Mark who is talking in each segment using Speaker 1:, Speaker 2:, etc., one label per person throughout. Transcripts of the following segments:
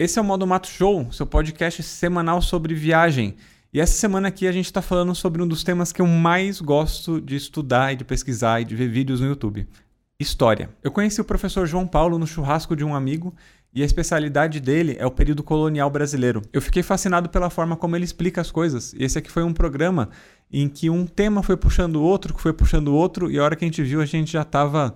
Speaker 1: Esse é o Modo Mato Show, seu podcast semanal sobre viagem. E essa semana aqui a gente está falando sobre um dos temas que eu mais gosto de estudar e de pesquisar e de ver vídeos no YouTube: história. Eu conheci o professor João Paulo no churrasco de um amigo e a especialidade dele é o período colonial brasileiro. Eu fiquei fascinado pela forma como ele explica as coisas. E esse aqui foi um programa em que um tema foi puxando o outro, que foi puxando o outro, e a hora que a gente viu, a gente já estava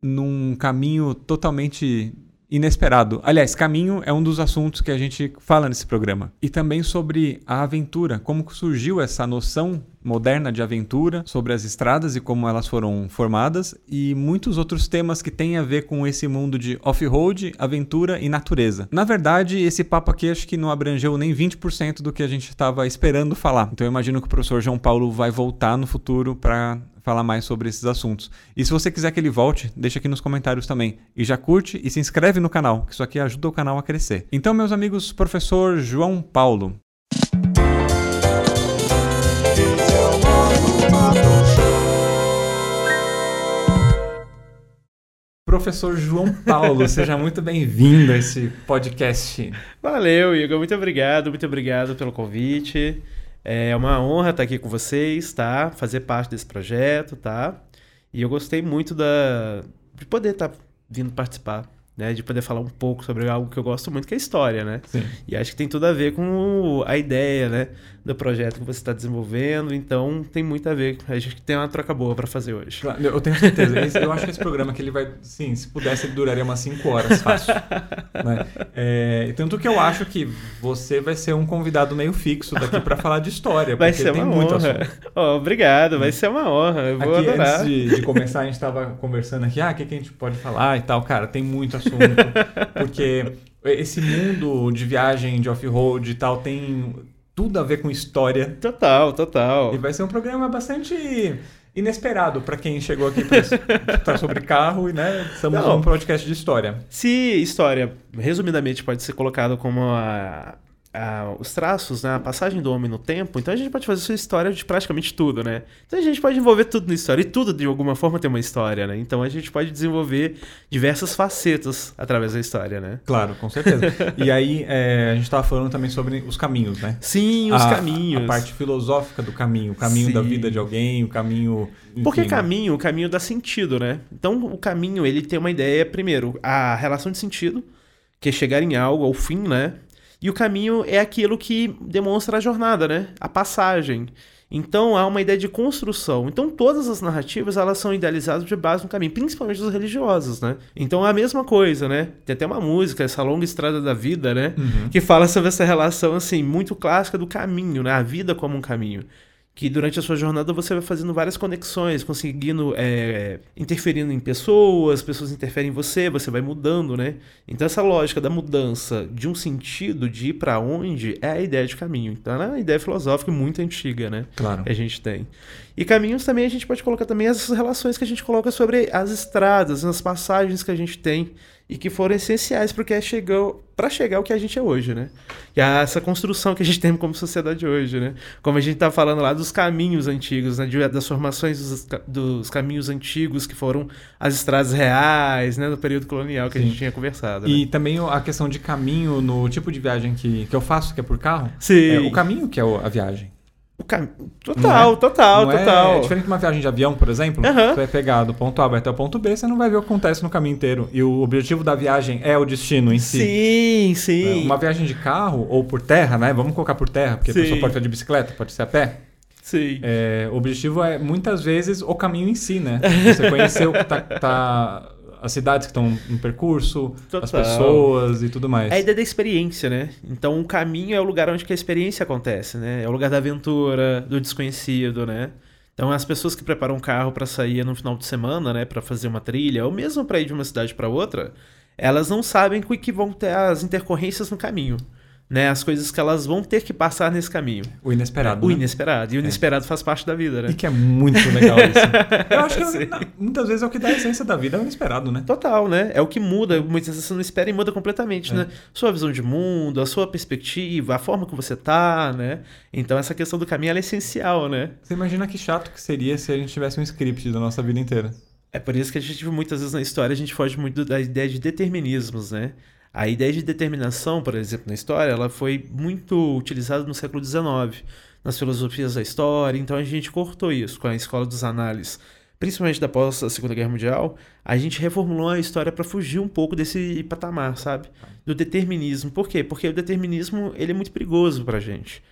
Speaker 1: num caminho totalmente inesperado. Aliás, caminho é um dos assuntos que a gente fala nesse programa. E também sobre a aventura, como surgiu essa noção moderna de aventura, sobre as estradas e como elas foram formadas, e muitos outros temas que têm a ver com esse mundo de off-road, aventura e natureza. Na verdade, esse papo aqui acho que não abrangeu nem 20% do que a gente estava esperando falar. Então eu imagino que o professor João Paulo vai voltar no futuro para falar mais sobre esses assuntos. E se você quiser que ele volte, deixa aqui nos comentários também. E já curte e se inscreve no canal, que isso aqui ajuda o canal a crescer. Então, meus amigos, professor João Paulo. Professor João Paulo, seja muito bem-vindo a esse podcast.
Speaker 2: Valeu, Igor. Muito obrigado, muito obrigado pelo convite. É uma honra estar aqui com vocês, tá? Fazer parte desse projeto, tá? E eu gostei muito da de poder estar vindo participar né, de poder falar um pouco sobre algo que eu gosto muito, que é a história, né?
Speaker 1: Sim.
Speaker 2: E acho que tem tudo a ver com a ideia, né, do projeto que você está desenvolvendo. Então tem muito a ver. A gente tem uma troca boa para fazer hoje.
Speaker 1: Claro, eu tenho certeza. Eu acho que esse programa que ele vai, sim, se pudesse ele duraria umas 5 horas fácil. né? é, tanto que eu acho que você vai ser um convidado meio fixo daqui para falar de história,
Speaker 2: vai
Speaker 1: porque
Speaker 2: ser
Speaker 1: tem
Speaker 2: uma
Speaker 1: muito
Speaker 2: honra. Oh, obrigado, vai ser uma honra. Eu vou
Speaker 1: aqui,
Speaker 2: adorar.
Speaker 1: antes de, de começar, a gente estava conversando aqui, ah, o que, que a gente pode falar e tal. Cara, tem muito assunto. Porque esse mundo de viagem, de off-road e tal, tem tudo a ver com história.
Speaker 2: Total, total.
Speaker 1: E vai ser um programa bastante inesperado para quem chegou aqui para sobre carro e, né, estamos
Speaker 2: Não.
Speaker 1: num podcast de história.
Speaker 2: Se história, resumidamente, pode ser colocado como a, a- os traços, né, a passagem do homem no tempo, então a gente pode fazer sua história de praticamente tudo, né? Então a gente pode envolver tudo na história, e tudo de alguma forma tem uma história, né? Então a gente pode desenvolver diversas facetas através da história, né?
Speaker 1: Claro, com certeza. e aí, é, a gente estava falando também sobre os caminhos, né?
Speaker 2: Sim, os
Speaker 1: a,
Speaker 2: caminhos.
Speaker 1: A parte filosófica do caminho, o caminho
Speaker 2: Sim.
Speaker 1: da vida de alguém, o caminho.
Speaker 2: Porque
Speaker 1: enfim,
Speaker 2: caminho, o caminho dá sentido, né? Então o caminho, ele tem uma ideia, primeiro, a relação de sentido, que é chegar em algo, ao fim, né? E o caminho é aquilo que demonstra a jornada, né? A passagem. Então há uma ideia de construção. Então todas as narrativas elas são idealizadas de base no caminho, principalmente os religiosos, né? Então é a mesma coisa, né? Tem até uma música, essa longa estrada da vida, né?
Speaker 1: Uhum.
Speaker 2: Que fala sobre essa relação assim muito clássica do caminho, né? A vida como um caminho que durante a sua jornada você vai fazendo várias conexões, conseguindo é, interferindo em pessoas, pessoas interferem em você, você vai mudando, né? Então essa lógica da mudança de um sentido de ir para onde é a ideia de caminho. Então é uma ideia filosófica muito antiga, né?
Speaker 1: Claro.
Speaker 2: Que a gente tem. E caminhos também a gente pode colocar também as relações que a gente coloca sobre as estradas, as passagens que a gente tem e que foram essenciais porque chegou para chegar ao que a gente é hoje, né? E a- essa construção que a gente tem como sociedade hoje, né? Como a gente tá falando lá dos caminhos antigos, né? De- das formações dos, dos caminhos antigos que foram as estradas reais, né? No período colonial que a
Speaker 1: Sim.
Speaker 2: gente tinha conversado. né?
Speaker 1: E também a questão de caminho no tipo de viagem que, que eu faço, que é por carro.
Speaker 2: Sim.
Speaker 1: É o caminho que é a viagem.
Speaker 2: Cam... Total,
Speaker 1: é-
Speaker 2: total,
Speaker 1: Não é-
Speaker 2: total.
Speaker 1: É, diferente de uma viagem de avião, por exemplo.
Speaker 2: Aham.
Speaker 1: Você vai pegar do ponto A vai até o ponto B, você não vai ver o que acontece no caminho inteiro. E o objetivo da viagem é o destino em si.
Speaker 2: Sim,
Speaker 1: É,
Speaker 2: sim.
Speaker 1: Uma viagem de carro ou por terra, né? Vamos colocar por terra, porque
Speaker 2: Sim.
Speaker 1: a pessoa pode ser de bicicleta, pode ser a pé.
Speaker 2: Sim.
Speaker 1: É, o objetivo é muitas vezes o caminho em si, né? Você conhecer o que tá, tá- as cidades que estão no percurso, as
Speaker 2: Total.
Speaker 1: pessoas e tudo mais.
Speaker 2: É a ideia da experiência, né? Então o caminho é o lugar onde que a experiência acontece, né? É o lugar da aventura, do desconhecido, né? Então as pessoas que preparam um carro para sair no final de semana, né, para fazer uma trilha ou mesmo para ir de uma cidade para outra, elas não sabem o que vão ter as intercorrências no caminho, né? As coisas que elas vão ter que passar nesse caminho.
Speaker 1: O inesperado.
Speaker 2: O
Speaker 1: né?
Speaker 2: inesperado. E o inesperado faz parte da vida, né?
Speaker 1: E que é muito legal isso. Eu acho que
Speaker 2: Sim.
Speaker 1: na- muitas vezes é o que dá a essência da vida, é o inesperado, né?
Speaker 2: Total, né? É o que muda. Muitas vezes você não espera e muda completamente,
Speaker 1: É.
Speaker 2: né? Sua visão de mundo, a sua perspectiva, a forma que você tá, né? Então essa questão do caminho é essencial, né?
Speaker 1: Você imagina que chato que seria se a gente tivesse um script da nossa vida inteira.
Speaker 2: É por isso que a gente muitas vezes na história a gente foge muito da ideia de determinismos, né? A ideia de determinação, por exemplo, na história, ela foi muito utilizada no século XIX, nas filosofias da história, então a gente cortou isso com a escola dos análises, principalmente da pós Segunda Guerra Mundial, a gente reformulou a história para fugir um pouco desse patamar, sabe? Do determinismo. Por quê? Porque o determinismo ele é muito perigoso para a gente.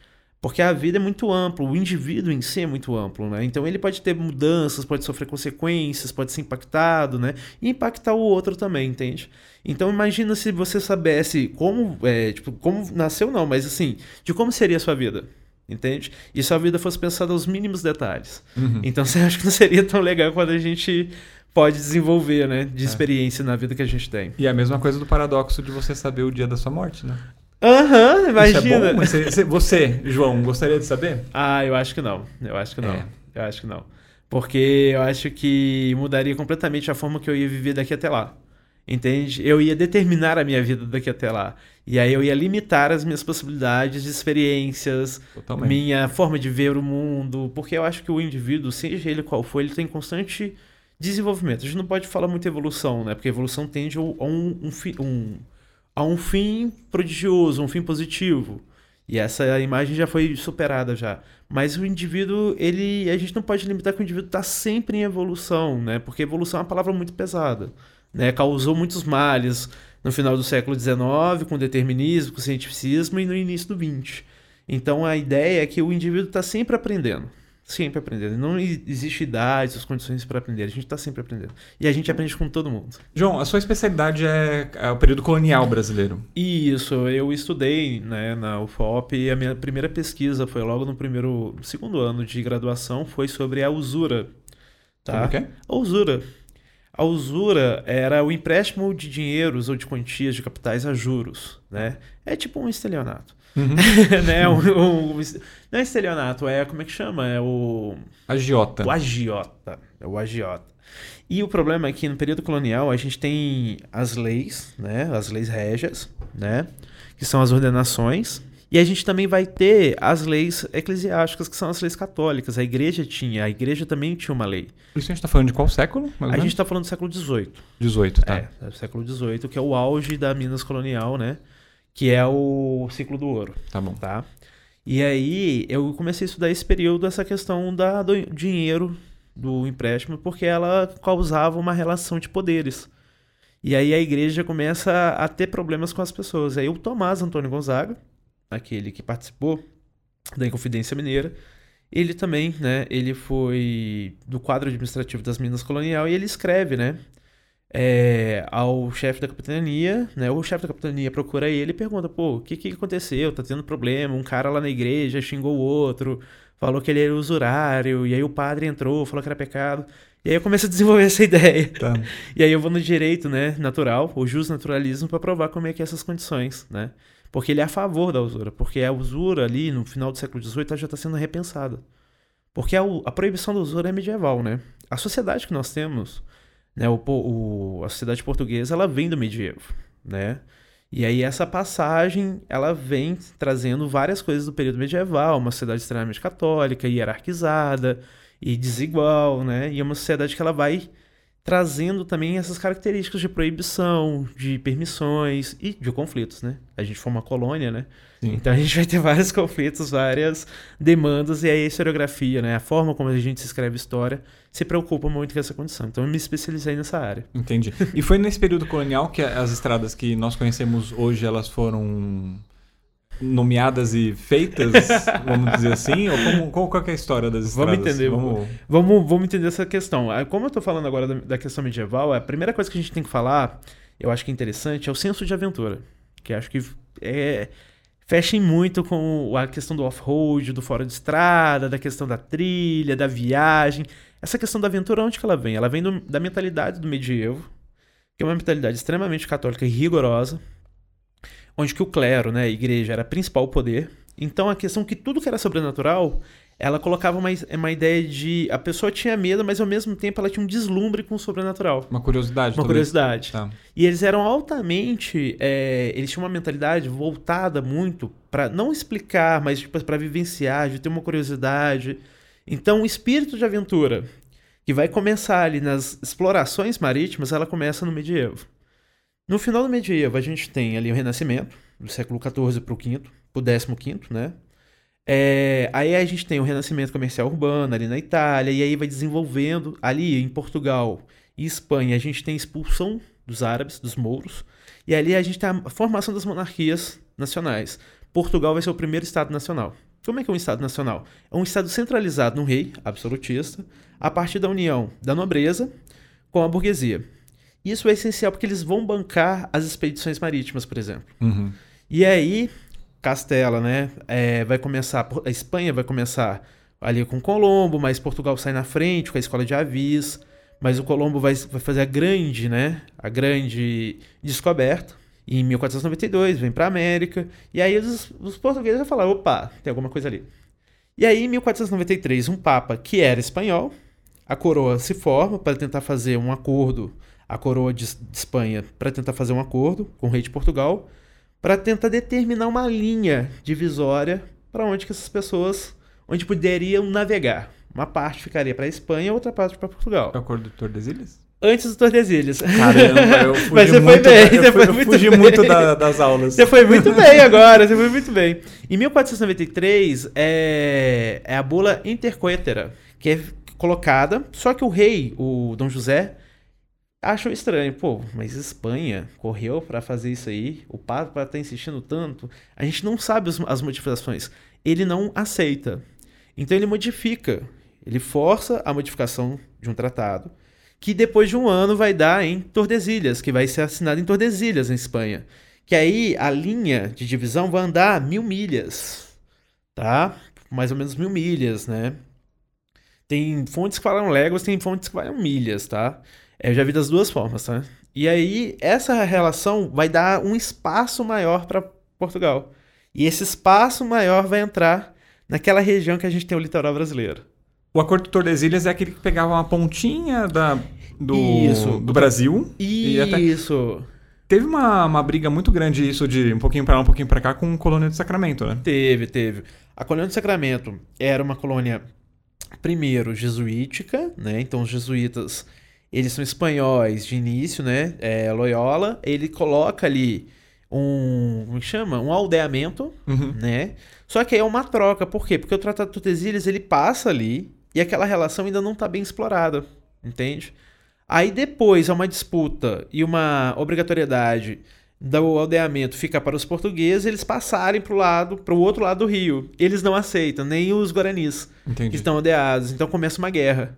Speaker 2: Porque a vida é muito ampla, o indivíduo em si é muito amplo, né? Então ele pode ter mudanças, pode sofrer consequências, pode ser impactado, né? E impactar o outro também, entende? Então imagina se você soubesse como, é, tipo, como nasceu não, mas assim, de como seria a sua vida, entende? E se a vida fosse pensada aos mínimos detalhes.
Speaker 1: Uhum.
Speaker 2: Então você acha que não seria tão legal quando a gente pode desenvolver, né, de experiência na vida que a gente tem.
Speaker 1: E é a mesma coisa do paradoxo de você saber o dia da sua morte, né?
Speaker 2: Aham,
Speaker 1: é
Speaker 2: imagina.
Speaker 1: bom? Mas você, você- João, gostaria de saber?
Speaker 2: Ah, eu acho que não. Eu acho que não.
Speaker 1: É.
Speaker 2: Eu acho que não. Porque eu acho que mudaria completamente a forma que eu ia viver daqui até lá. Entende? Eu ia determinar a minha vida daqui até lá. E aí eu ia limitar as minhas possibilidades de experiências,
Speaker 1: Totalmente.
Speaker 2: minha forma de ver o mundo. Porque eu acho que o indivíduo, seja ele qual for, ele tem constante desenvolvimento. A gente não pode falar muito evolução, né? Porque evolução tende a um, um, um- a um fim prodigioso, um fim positivo. E essa imagem já foi superada já. Mas o indivíduo, ele, a gente não pode limitar que o indivíduo está sempre em evolução, né? Porque evolução é uma palavra muito pesada, né? Causou muitos males no final do século XIX, com determinismo, com cientificismo e no início do XX. Então a ideia é que o indivíduo está sempre aprendendo. Sempre aprendendo. Não existe idade, as condições para aprender. A gente está sempre aprendendo. E a gente aprende com todo mundo.
Speaker 1: João, a sua especialidade é, é o período colonial brasileiro.
Speaker 2: Isso, eu estudei né, na UFOP e a minha primeira pesquisa foi logo no primeiro, segundo ano de graduação, foi sobre a usura. Tá?
Speaker 1: Como que é?
Speaker 2: A usura. A usura era o empréstimo de dinheiros ou de quantias de capitais a juros, né? É tipo um estelionato.
Speaker 1: Uhum.
Speaker 2: né? Um- um- não é estelionato, é como é que chama? É o
Speaker 1: Agiota.
Speaker 2: o agiota. É o agiota. E o problema é que no período colonial a gente tem as leis, né? As leis régias, né? Que são as ordenações. E a gente também vai ter as leis eclesiásticas, que são as leis católicas. A igreja tinha, a igreja também tinha uma lei.
Speaker 1: Isso a gente tá falando de qual século?
Speaker 2: A gente está falando do século XVIII.
Speaker 1: 18, tá.
Speaker 2: É, é o século XVIII, que é o auge da Minas colonial, né? Que é o ciclo do ouro
Speaker 1: Tá bom.
Speaker 2: tá? E aí eu comecei a estudar esse período, essa questão da, do dinheiro, do empréstimo, porque ela causava uma relação de poderes. E aí a igreja começa a ter problemas com as pessoas. Aí o Tomás Antônio Gonzaga, aquele que participou da Inconfidência Mineira, ele também, né, ele foi do quadro administrativo das Minas Colonial e ele escreve, né, é, ao chefe da capitania, né? O chefe da capitania procura ele e pergunta, pô, o que que aconteceu? Tá tendo problema? Um cara lá na igreja xingou o outro, falou que ele era usurário, e aí o padre entrou, falou que era pecado. E aí eu começo a desenvolver essa ideia.
Speaker 1: Tá.
Speaker 2: E aí eu vou no direito, né, natural, o justnaturalismo, para provar como é que é essas condições, né? Porque ele é a favor da usura, porque a usura ali no final do século XVIII já está sendo repensada. Porque a, a proibição da usura é medieval, né? A sociedade que nós temos, né, o, o- a sociedade portuguesa, ela vem do medievo, né? E aí essa passagem, ela vem trazendo várias coisas do período medieval, uma sociedade extremamente católica, hierarquizada e desigual, né? E é uma sociedade que ela vai trazendo também essas características de proibição, de permissões e de conflitos, né? A gente foi uma colônia, né?
Speaker 1: Sim.
Speaker 2: Então a gente vai ter vários conflitos, várias demandas, e aí a historiografia, né? A forma como a gente escreve história se preocupa muito com essa condição. Então eu me especializei nessa área.
Speaker 1: Entendi. E foi nesse período colonial que as estradas que nós conhecemos hoje, elas foram nomeadas e feitas, vamos dizer assim? Ou como, qual, qual é a história das estradas?
Speaker 2: Vamos entender.
Speaker 1: Vamos...
Speaker 2: Vamos, vamos entender essa questão. Ah, Como eu tô falando agora da, da questão medieval, a primeira coisa que a gente tem que falar, eu acho que é interessante, é o senso de aventura. Que acho que é, fechem muito com a questão do off-road, do fora de estrada, da questão da trilha, da viagem. Essa questão da aventura, onde que ela vem? Ela vem do- da mentalidade do medievo, que é uma mentalidade extremamente católica e rigorosa, onde que o clero, né, a igreja, era o principal poder. Então a questão que tudo que era sobrenatural, ela colocava uma, uma ideia de a pessoa tinha medo, mas ao mesmo tempo ela tinha um deslumbre com o sobrenatural.
Speaker 1: Uma curiosidade.
Speaker 2: Uma curiosidade.
Speaker 1: Tá.
Speaker 2: E eles eram altamente. é, eles tinham uma mentalidade voltada muito para não explicar, mas tipo, para vivenciar, de ter uma curiosidade. Então, o espírito de aventura, que vai começar ali nas explorações marítimas, ela começa no medievo. No final do medievo, a gente tem ali o Renascimento, do século XIV para o V, para o XV, né? É, aí a gente tem o renascimento comercial urbano ali na Itália, e aí vai desenvolvendo. Ali em Portugal e Espanha, a gente tem a expulsão dos árabes, dos mouros, e ali a gente tem a formação das monarquias nacionais. Portugal vai ser o primeiro Estado nacional. Como é que é um Estado nacional? É um Estado centralizado no rei, absolutista, a partir da união da nobreza com a burguesia. Isso é essencial porque eles vão bancar as expedições marítimas, por exemplo.
Speaker 1: Uhum.
Speaker 2: E aí, Castela, né? É, vai começar. A Espanha vai começar ali com Colombo, mas Portugal sai na frente com a escola de Avis. Mas o Colombo vai, vai fazer a grande, né? A grande descoberta. E em 1492 vem para América. E aí os, os portugueses vão falar: opa, tem alguma coisa ali. E aí, em 1493, um Papa que era espanhol, a coroa se forma para tentar fazer um acordo, a coroa de, de Espanha, para tentar fazer um acordo com o rei de Portugal para tentar determinar uma linha divisória para onde que essas pessoas, onde poderiam navegar. Uma parte ficaria para a Espanha, outra parte para Portugal.
Speaker 1: É o acordo do Tordesilhas?
Speaker 2: Antes do Tordesilhas.
Speaker 1: Caramba, eu fugi
Speaker 2: Mas você
Speaker 1: muito,
Speaker 2: foi bem,
Speaker 1: eu
Speaker 2: você
Speaker 1: fui-
Speaker 2: foi muito
Speaker 1: fugi
Speaker 2: bem.
Speaker 1: muito da- das aulas.
Speaker 2: Você foi muito bem agora, você foi muito bem. Em 1493 é, é a bula intercoetera, que é colocada, só que o rei, o Dom José, achou estranho. Pô, mas Espanha correu pra fazer isso aí, o Papa tá insistindo tanto, a gente não sabe as modificações. Ele não aceita. Então ele modifica, ele força a modificação de um tratado, que depois de um ano vai dar em Tordesilhas, que vai ser assinado em Tordesilhas, em Espanha. Que aí a linha de divisão vai andar mil milhas, tá? Mais ou menos mil milhas, né? Tem fontes que falam léguas, tem fontes que falam milhas, tá? É, Eu já vi das duas formas, tá? E aí essa relação vai dar um espaço maior para Portugal. E esse espaço maior vai entrar naquela região que a gente tem o litoral brasileiro.
Speaker 1: O acordo do Tordesilhas é aquele que pegava uma pontinha da, do,
Speaker 2: Isso.
Speaker 1: do Brasil. E até-
Speaker 2: Isso.
Speaker 1: Teve uma, uma briga muito grande isso de um pouquinho pra lá, um pouquinho pra cá com colônia do Sacramento, né?
Speaker 2: Teve, teve. A colônia do Sacramento era uma colônia, primeiro, jesuítica, né? Então, os jesuítas, eles são espanhóis de início, né? É, Loyola, ele coloca ali um, como que chama? Um aldeamento,
Speaker 1: Uhum.
Speaker 2: né? Só que aí é uma troca, por quê? Porque o Tratado de Tordesilhas, ele passa ali e aquela relação ainda não está bem explorada, entende? Aí depois há uma disputa e uma obrigatoriedade do aldeamento ficar para os portugueses eles passarem para o lado, para o outro lado do rio. Eles não aceitam, nem os guaranis que
Speaker 1: Entendi.
Speaker 2: estão aldeados. Então começa uma guerra.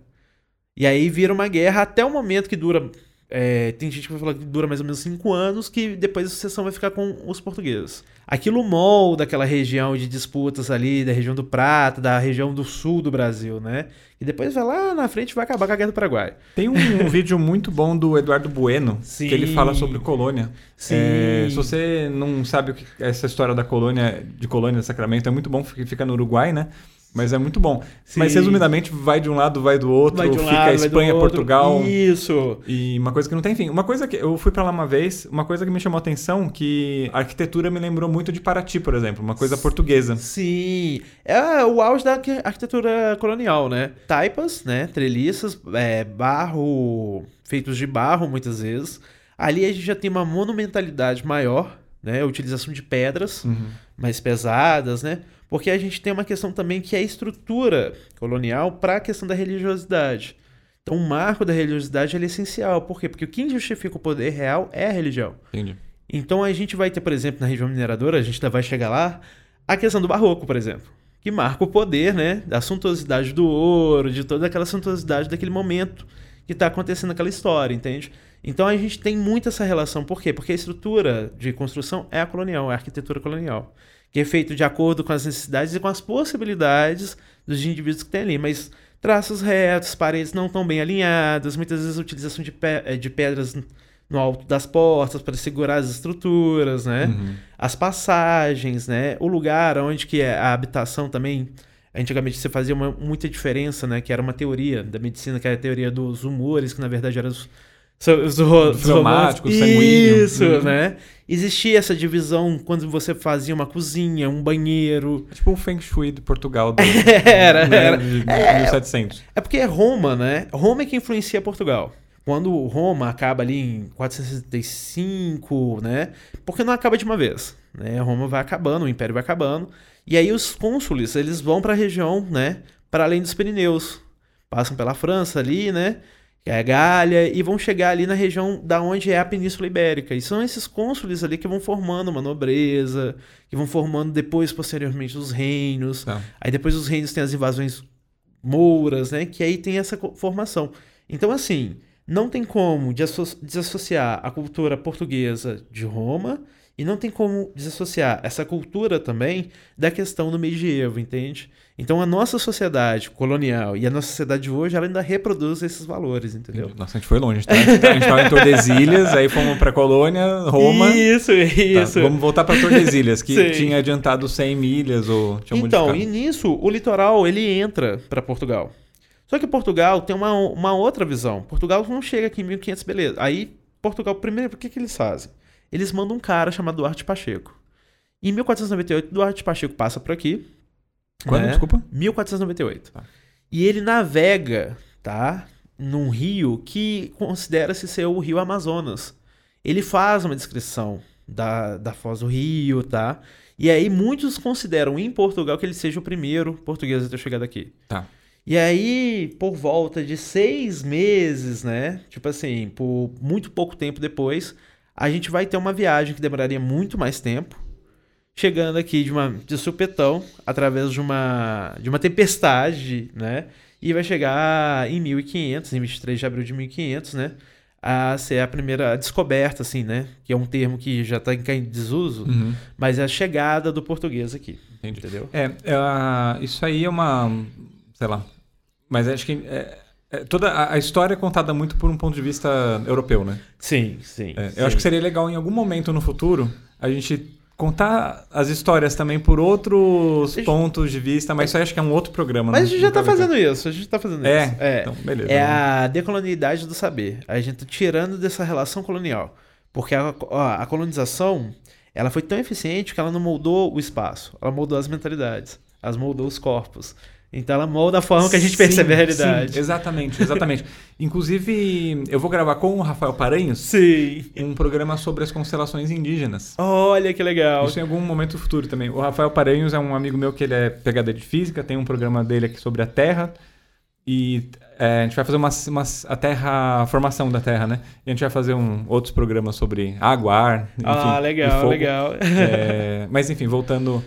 Speaker 2: E aí vira uma guerra até o momento que dura. é, tem gente que vai falar que dura mais ou menos cinco anos, que depois a sucessão vai ficar com os portugueses. Aquilo molda aquela região de disputas ali, da região do Prata, da região do sul do Brasil, né? E depois vai lá na frente e vai acabar com a Guerra do Paraguai.
Speaker 1: Tem um, um vídeo muito bom do Eduardo Bueno,
Speaker 2: Sim.
Speaker 1: que ele fala sobre colônia.
Speaker 2: Sim.
Speaker 1: É, se você não sabe o que essa história da colônia, de colônia de Sacramento, é muito bom, porque fica no Uruguai, né? Mas é muito bom.
Speaker 2: Sim.
Speaker 1: Mas resumidamente, vai de um lado, vai do outro,
Speaker 2: Vai de um
Speaker 1: fica
Speaker 2: lado, do
Speaker 1: Espanha. Portugal.
Speaker 2: Isso.
Speaker 1: E uma coisa que não tem fim. Uma coisa que eu fui pra lá uma vez, uma coisa que me chamou a atenção, que a arquitetura me lembrou muito de Paraty, por exemplo, uma coisa portuguesa.
Speaker 2: Sim, é o auge da arqui- arquitetura colonial, né? Taipas, né? Treliças, é, barro, feitos de barro muitas vezes. Ali a gente já tem uma monumentalidade maior, né? A utilização de pedras
Speaker 1: Uhum.
Speaker 2: mais pesadas, né? Porque a gente tem uma questão também que é a estrutura colonial para a questão da religiosidade. Então, o marco da religiosidade é essencial. Por quê? Porque quem justifica o poder real é a religião.
Speaker 1: Entendi.
Speaker 2: Então a gente vai ter, por exemplo, na região mineradora, a gente vai chegar lá, a questão do barroco, por exemplo, que marca o poder, né, da suntuosidade do ouro, de toda aquela suntuosidade daquele momento que está acontecendo aquela história, entende? Então a gente tem muito essa relação, por quê? Porque a estrutura de construção é a colonial, é a arquitetura colonial, que é feito de acordo com as necessidades e com as possibilidades dos indivíduos que tem ali, mas traços retos, paredes não tão bem alinhadas, muitas vezes a utilização de, pe- eh, de pedras no alto das portas para segurar as estruturas, né?
Speaker 1: Uhum.
Speaker 2: As passagens, né? O lugar onde que é a habitação também. Antigamente você fazia uma, muita diferença, né? Que era uma teoria da medicina, que era a teoria dos humores, que na verdade eram os, os, os
Speaker 1: sanguíneo.
Speaker 2: Isso,
Speaker 1: Uhum.
Speaker 2: né? Existia essa divisão quando você fazia uma cozinha, um banheiro.
Speaker 1: É tipo o Feng Shui de Portugal. Do,
Speaker 2: Era,
Speaker 1: né,
Speaker 2: era.
Speaker 1: De, de
Speaker 2: É.
Speaker 1: 1700.
Speaker 2: É porque é Roma, né? Roma é que influencia Portugal. Quando Roma acaba ali em 465, né? Porque não acaba de uma vez, né? Roma vai acabando, o império vai acabando, e aí os cônsules, eles vão para a região, né, para além dos Pirineus. Passam pela França ali, né? Que é a Gália, e vão chegar ali na região da onde é a Península Ibérica. E são esses cônsules ali que vão formando uma nobreza, que vão formando depois, posteriormente, os reinos.
Speaker 1: Tá.
Speaker 2: Aí depois os reinos têm as invasões mouras, né? Que aí tem essa formação. Então, assim, não tem como desasso- desassociar a cultura portuguesa de Roma e não tem como desassociar essa cultura também da questão do medievo, entende? Então, a nossa sociedade colonial e a nossa sociedade de hoje, ela ainda reproduz esses valores, entendeu?
Speaker 1: Nossa, a gente foi longe. A gente tava, a gente tava em Tordesilhas, aí fomos pra Colônia, Roma.
Speaker 2: Isso,
Speaker 1: Tá,
Speaker 2: isso.
Speaker 1: vamos voltar pra Tordesilhas, que
Speaker 2: Sim.
Speaker 1: tinha adiantado 100 milhas ou tinha
Speaker 2: Então,
Speaker 1: modificado.
Speaker 2: e nisso, o litoral, ele entra para Portugal. Só que Portugal tem uma, uma outra visão. Portugal não chega aqui em 1500, beleza. Aí, Portugal, primeiro, o que, que eles fazem? Eles mandam um cara chamado Duarte Pacheco. Em 1498, Duarte Pacheco passa por aqui.
Speaker 1: Quando,
Speaker 2: né?
Speaker 1: desculpa?
Speaker 2: 1498.
Speaker 1: Tá.
Speaker 2: E ele navega, tá? Num rio que considera-se ser o rio Amazonas. Ele faz uma descrição da, da foz do rio, tá? E aí muitos consideram em Portugal que ele seja o primeiro português a ter chegado aqui.
Speaker 1: Tá.
Speaker 2: E aí, por volta de seis meses, né? Tipo assim, por muito pouco tempo depois, a gente vai ter uma viagem que demoraria muito mais tempo, chegando aqui de uma de supetão, através de uma de uma tempestade, né? E vai chegar em 1500, em 23 de abril de 1500, né? A ser a primeira descoberta, assim, né? Que é um termo que já está em desuso,
Speaker 1: Uhum,
Speaker 2: mas é a chegada do português aqui,
Speaker 1: entendi.
Speaker 2: entendeu?
Speaker 1: É, é, isso aí é uma. Sei lá. Mas acho que. é- é, toda a, história é contada muito por um ponto de vista europeu, né?
Speaker 2: Sim, sim.
Speaker 1: É,
Speaker 2: sim.
Speaker 1: eu acho que seria legal em algum momento no futuro a gente contar as histórias também por outros
Speaker 2: Gente-
Speaker 1: pontos de vista, mas isso aí acho que é um outro programa.
Speaker 2: Mas a gente já tá
Speaker 1: a ver
Speaker 2: fazendo isso, a gente tá fazendo
Speaker 1: É,
Speaker 2: isso. É,
Speaker 1: então, beleza.
Speaker 2: é a decolonialidade do saber. A gente tá tirando dessa relação colonial. Porque a, a colonização, ela foi tão eficiente que ela não moldou o espaço, ela moldou as mentalidades, ela moldou os corpos. Então ela molda a forma que a gente
Speaker 1: Sim,
Speaker 2: percebe a realidade.
Speaker 1: sim, exatamente, exatamente. Inclusive, eu vou gravar com o Rafael Paranhos
Speaker 2: Sim.
Speaker 1: um programa sobre as constelações indígenas.
Speaker 2: Olha que legal.
Speaker 1: Isso em algum momento futuro também. O Rafael Paranhos é um amigo meu que ele é PhD de física, tem um programa dele aqui sobre a Terra. E é, a gente vai fazer uma, uma- a Terra, a formação da Terra, né? E a gente vai fazer um, outros programas sobre água, ar, enfim,
Speaker 2: ah, legal, legal.
Speaker 1: É, mas enfim, voltando.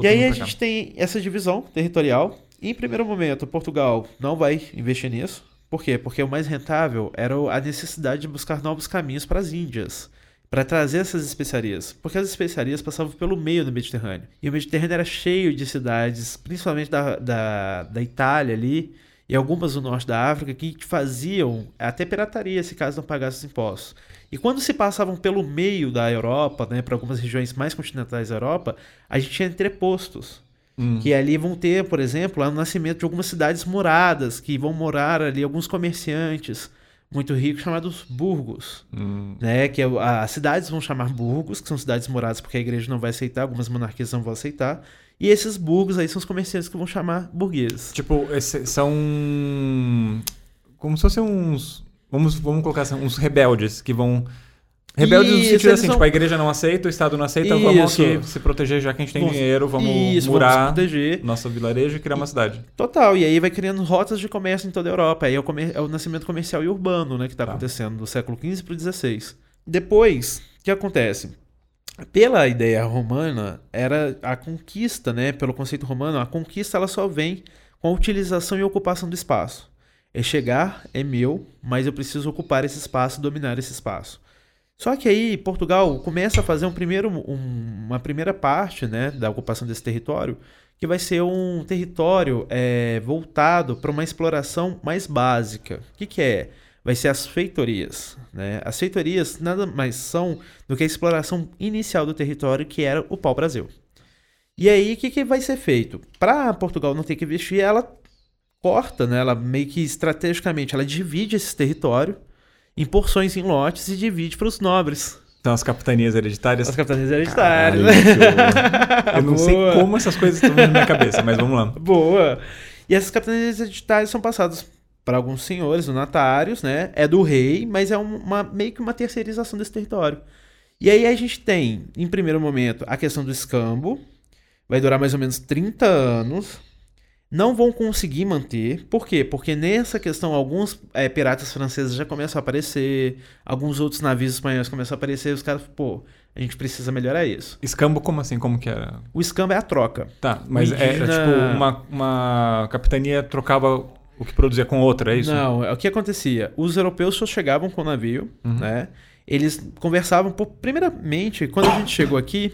Speaker 2: E aí
Speaker 1: voltando
Speaker 2: a gente tem essa divisão territorial. Em primeiro momento, Portugal não vai investir nisso. Por quê? Porque o mais rentável era a necessidade de buscar novos caminhos para as Índias, para trazer essas especiarias. Porque as especiarias passavam pelo meio do Mediterrâneo. E o Mediterrâneo era cheio de cidades, principalmente da, da, da Itália ali, e algumas do norte da África, que faziam até pirataria se caso não pagasse os impostos. E quando se passavam pelo meio da Europa, né, para algumas regiões mais continentais da Europa, a gente tinha entrepostos.
Speaker 1: Hum.
Speaker 2: Que ali vão ter, por exemplo, o nascimento de algumas cidades muradas, que vão morar ali alguns comerciantes muito ricos chamados burgos.
Speaker 1: Hum.
Speaker 2: Né? Que é as cidades vão chamar burgos, que são cidades moradas porque a igreja não vai aceitar, algumas monarquias não vão aceitar. E esses burgos aí são os comerciantes que vão chamar burgueses.
Speaker 1: Tipo, esse- são. Como se fossem uns. Vamos, vamos colocar assim, uns rebeldes que vão. Rebeldes no sentido assim,
Speaker 2: são-
Speaker 1: tipo, a igreja não aceita, o Estado não aceita, vamos
Speaker 2: Isso.
Speaker 1: aqui se proteger já que a gente tem
Speaker 2: Vamos-
Speaker 1: dinheiro, vamos
Speaker 2: Isso,
Speaker 1: murar
Speaker 2: vamos
Speaker 1: nosso vilarejo e criar uma cidade.
Speaker 2: Total, e aí vai criando rotas de comércio em toda a Europa. Aí é o, comer- é o nascimento comercial e urbano, né, que está
Speaker 1: Tá.
Speaker 2: acontecendo do século XV para o XVI. Depois, o que acontece? Pela ideia romana, era a conquista, né, pelo conceito romano, a conquista ela só vem com a utilização e ocupação do espaço. É chegar, é meu, mas eu preciso ocupar esse espaço, dominar esse espaço. Só que aí Portugal começa a fazer um primeiro, um- uma primeira parte né, da ocupação desse território, que vai ser um território é, voltado para uma exploração mais básica. O que, que é? Vai ser as feitorias. Né? As feitorias nada mais são do que a exploração inicial do território, que era o pau-brasil. E aí, o que, que vai ser feito? Para Portugal não ter que investir, ela corta, né? ela meio que estrategicamente ela divide esse território em porções em lotes e divide para os nobres.
Speaker 1: Então, as capitanias hereditárias.
Speaker 2: As capitanias hereditárias.
Speaker 1: Caralho. Eu não sei
Speaker 2: Boa.
Speaker 1: como essas coisas estão na minha cabeça, mas vamos lá.
Speaker 2: Boa! E essas capitanias hereditárias são passadas para alguns senhores, donatários, né? É do rei, mas é uma, meio que uma terceirização desse território. E aí a gente tem, em primeiro momento, a questão do escambo, vai durar mais ou menos 30 anos. Não vão conseguir manter. Por quê? Porque nessa questão, alguns é, piratas franceses já começam a aparecer, alguns outros navios espanhóis começam a aparecer, e os caras, pô, a gente precisa melhorar isso.
Speaker 1: Escambo, como assim? Como que era?
Speaker 2: O escambo é a troca.
Speaker 1: Tá, mas
Speaker 2: indígena...
Speaker 1: era tipo uma, uma capitania trocava o que produzia com outra, é isso?
Speaker 2: Não, é o que acontecia? Os europeus só chegavam com o navio, uhum. né? Eles conversavam, por... primeiramente, quando a gente chegou aqui,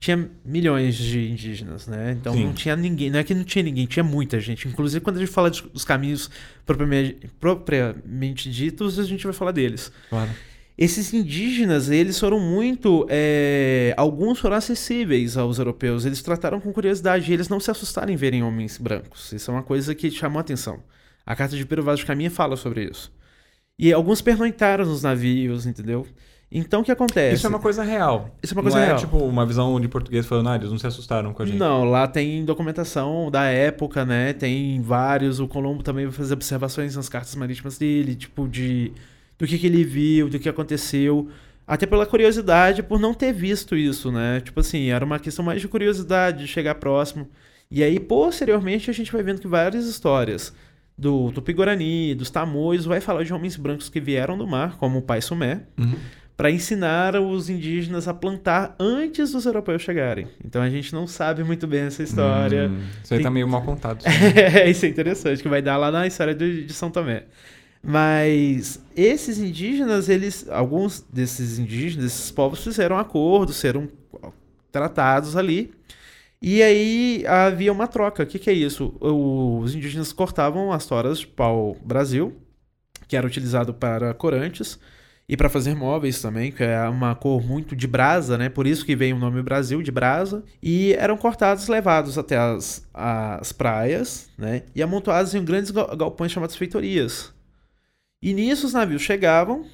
Speaker 2: tinha milhões de indígenas, né? Então Sim. não tinha ninguém, não é que não tinha ninguém, tinha muita gente. Inclusive, quando a gente fala dos caminhos propriamente, propriamente ditos, a gente vai falar deles.
Speaker 1: Claro.
Speaker 2: Esses indígenas, eles foram muito. É... Alguns foram acessíveis aos europeus. Eles trataram com curiosidade. E eles não se assustaram em verem homens brancos. Isso é uma coisa que chamou a atenção. A carta de Pero Vaz de Caminha fala sobre isso. E alguns pernoitaram nos navios, entendeu? Então o que acontece?
Speaker 1: Isso é uma coisa real.
Speaker 2: Isso é uma coisa
Speaker 1: não
Speaker 2: real.
Speaker 1: é tipo uma visão de português falando, ah, eles não se assustaram com a gente.
Speaker 2: Não, lá tem documentação da época, né? Tem vários. O Colombo também vai fazer observações nas cartas marítimas dele, tipo, de do que, que ele viu, do que aconteceu. Até pela curiosidade, por não ter visto isso, né? Tipo assim, era uma questão mais de curiosidade, de chegar próximo. E aí, posteriormente, a gente vai vendo que várias histórias do Tupi-Guarani, dos Tamoios, vai falar de homens brancos que vieram do mar, como o pai Sumé,
Speaker 1: uhum.
Speaker 2: Para ensinar os indígenas a plantar antes dos europeus chegarem. Então a gente não sabe muito bem essa história.
Speaker 1: Hum, isso aí Tem... tá meio mal contado.
Speaker 2: é, isso é interessante, que vai dar lá na história de, de São Tomé. Mas esses indígenas, eles, alguns desses indígenas, esses povos fizeram acordos, serão tratados ali e aí havia uma troca. O que, que é isso? Os indígenas cortavam as toras de pau Brasil, que era utilizado para corantes e para fazer móveis também, que é uma cor muito de brasa, né? Por isso que vem o nome Brasil, de brasa. E eram cortados, levados até as, as praias, né? E amontoados em grandes galpões chamados feitorias. E nisso os navios chegavam,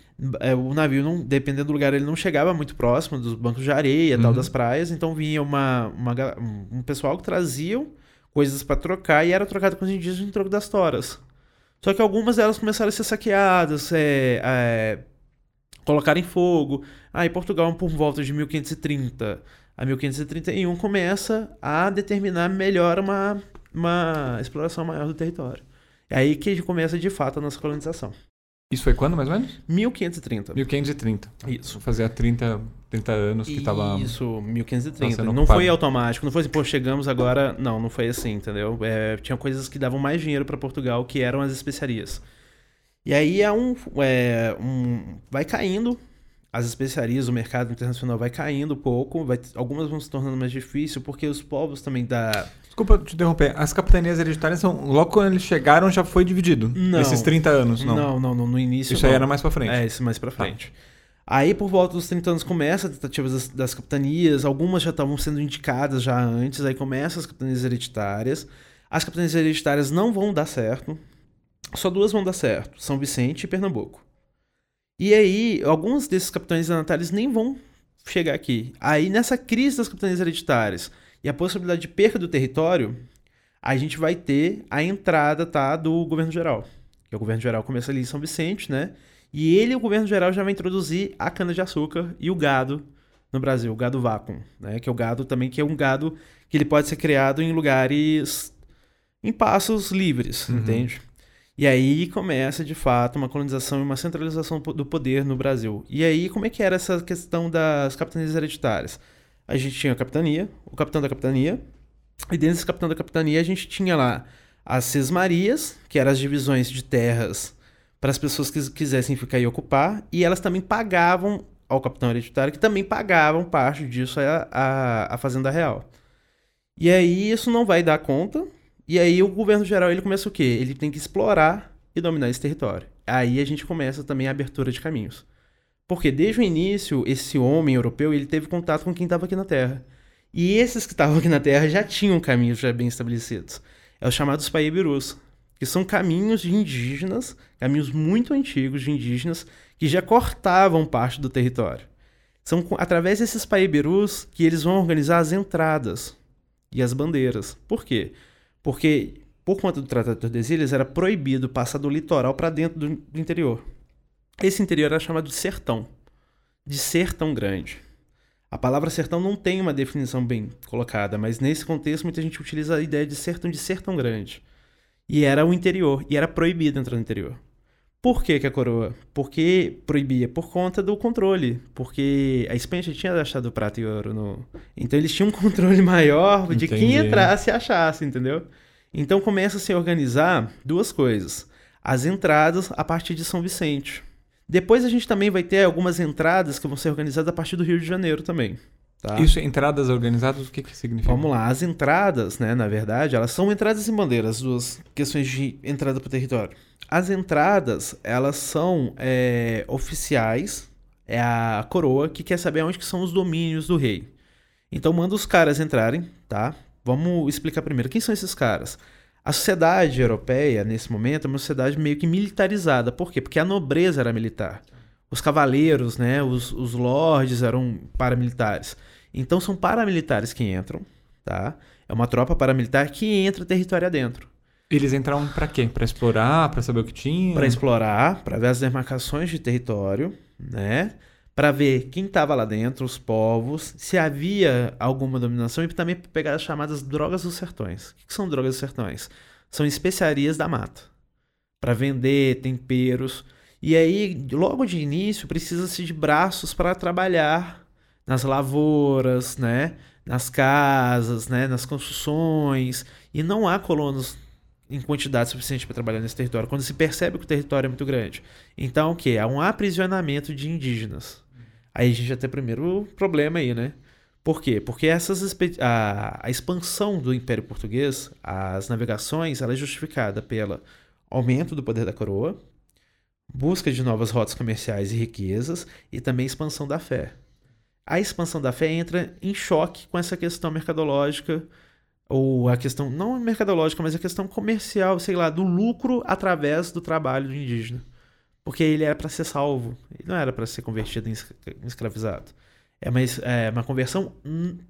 Speaker 2: é, o navio, não, dependendo do lugar, ele não chegava muito próximo dos bancos de areia, uhum. tal, das praias. Então vinha uma, uma um pessoal que traziam coisas para trocar e era trocado com os indígenas em troco das toras. Só que algumas delas começaram a ser saqueadas, é, é, colocar em fogo. Aí ah, Portugal, por volta de 1530 a 1531, começa a determinar melhor uma, uma exploração maior do território. É aí que começa de fato a nossa colonização.
Speaker 1: Isso foi quando, mais ou menos?
Speaker 2: 1530.
Speaker 1: 1530.
Speaker 2: Isso.
Speaker 1: Fazia 30, 30 anos que estava.
Speaker 2: Isso, 1530. Não ocupado. foi automático, não foi assim, pô, chegamos agora. Não, não foi assim, entendeu? É, tinha coisas que davam mais dinheiro para Portugal, que eram as especiarias. E aí é um, é um. Vai caindo as especiarias, o mercado internacional vai caindo um pouco, vai, algumas vão se tornando mais difícil, porque os povos também da.
Speaker 1: Desculpa te interromper, as capitanias hereditárias são. Logo quando eles chegaram já foi dividido.
Speaker 2: Não.
Speaker 1: Esses 30 anos, não.
Speaker 2: Não, não, não no início.
Speaker 1: Isso
Speaker 2: não.
Speaker 1: aí era mais pra frente.
Speaker 2: É, isso mais pra tá. frente. Tá. Aí, por volta dos 30 anos, começa a tentativa das, das capitanias, algumas já estavam sendo indicadas já antes, aí começam as capitanias hereditárias. As capitanias hereditárias não vão dar certo, só duas vão dar certo: São Vicente e Pernambuco. E aí, alguns desses capitães hereditários nem vão chegar aqui. Aí, nessa crise das capitanias hereditárias e a possibilidade de perda do território, a gente vai ter a entrada tá, do governo geral. Que é o governo geral começa ali em São Vicente, né? E ele, o governo geral, já vai introduzir a cana-de-açúcar e o gado no Brasil, o gado vácuo, né? Que é o gado também, que é um gado que ele pode ser criado em lugares, em passos livres, uhum. entende? E aí começa, de fato, uma colonização e uma centralização do poder no Brasil. E aí, como é que era essa questão das capitanias hereditárias? A gente tinha a capitania, o capitão da capitania, e dentro desse capitão da capitania a gente tinha lá as sesmarias, que eram as divisões de terras para as pessoas que quisessem ficar e ocupar, e elas também pagavam ao capitão hereditário, que também pagavam parte disso à, à Fazenda Real. E aí isso não vai dar conta, e aí o governo geral ele começa o quê? Ele tem que explorar e dominar esse território. Aí a gente começa também a abertura de caminhos. Porque desde o início, esse homem europeu ele teve contato com quem estava aqui na Terra. E esses que estavam aqui na Terra já tinham caminhos já bem estabelecidos. É os chamados Paibirus, que são caminhos de indígenas, caminhos muito antigos de indígenas, que já cortavam parte do território. São através desses Paibirus que eles vão organizar as entradas e as bandeiras. Por quê? Porque por conta do Tratado de Tordesilhas, era proibido passar do litoral para dentro do, do interior. Esse interior era chamado de sertão, de ser tão grande. A palavra sertão não tem uma definição bem colocada, mas nesse contexto muita gente utiliza a ideia de sertão de ser tão grande. E era o interior, e era proibido entrar no interior. Por que, que a coroa? Porque proibia? Por conta do controle. Porque a Espanha já tinha achado prata e ouro. No... Então eles tinham um controle maior de
Speaker 1: Entendi.
Speaker 2: quem entrasse e achasse, entendeu? Então começa a se organizar duas coisas. As entradas a partir de São Vicente. Depois a gente também vai ter algumas entradas que vão ser organizadas a partir do Rio de Janeiro também. Tá?
Speaker 1: Isso, entradas organizadas, o que, que significa?
Speaker 2: Vamos lá, as entradas, né, na verdade, elas são entradas e bandeiras, duas questões de entrada para o território. As entradas, elas são é, oficiais, é a coroa que quer saber onde que são os domínios do rei. Então manda os caras entrarem, tá? Vamos explicar primeiro quem são esses caras. A sociedade europeia, nesse momento, é uma sociedade meio que militarizada. Por quê? Porque a nobreza era militar. Os cavaleiros, né, os, os lords eram paramilitares. Então são paramilitares que entram, tá? É uma tropa paramilitar que entra território adentro.
Speaker 1: Eles entraram pra quê? Pra explorar, pra saber o que tinha?
Speaker 2: Para explorar, para ver as demarcações de território, né? Para ver quem estava lá dentro, os povos, se havia alguma dominação e também para pegar as chamadas drogas dos sertões. O que são drogas dos sertões? São especiarias da mata para vender temperos. E aí, logo de início, precisa-se de braços para trabalhar nas lavouras, né? nas casas, né? nas construções. E não há colonos em quantidade suficiente para trabalhar nesse território, quando se percebe que o território é muito grande. Então, o que? Há um aprisionamento de indígenas. Aí a gente já tem o primeiro problema aí, né? Por quê? Porque essas a, a expansão do Império Português, as navegações, ela é justificada pelo aumento do poder da coroa, busca de novas rotas comerciais e riquezas e também expansão da fé. A expansão da fé entra em choque com essa questão mercadológica ou a questão não mercadológica, mas a questão comercial, sei lá, do lucro através do trabalho do indígena. Porque ele era para ser salvo, ele não era para ser convertido em escravizado. É uma, é uma conversão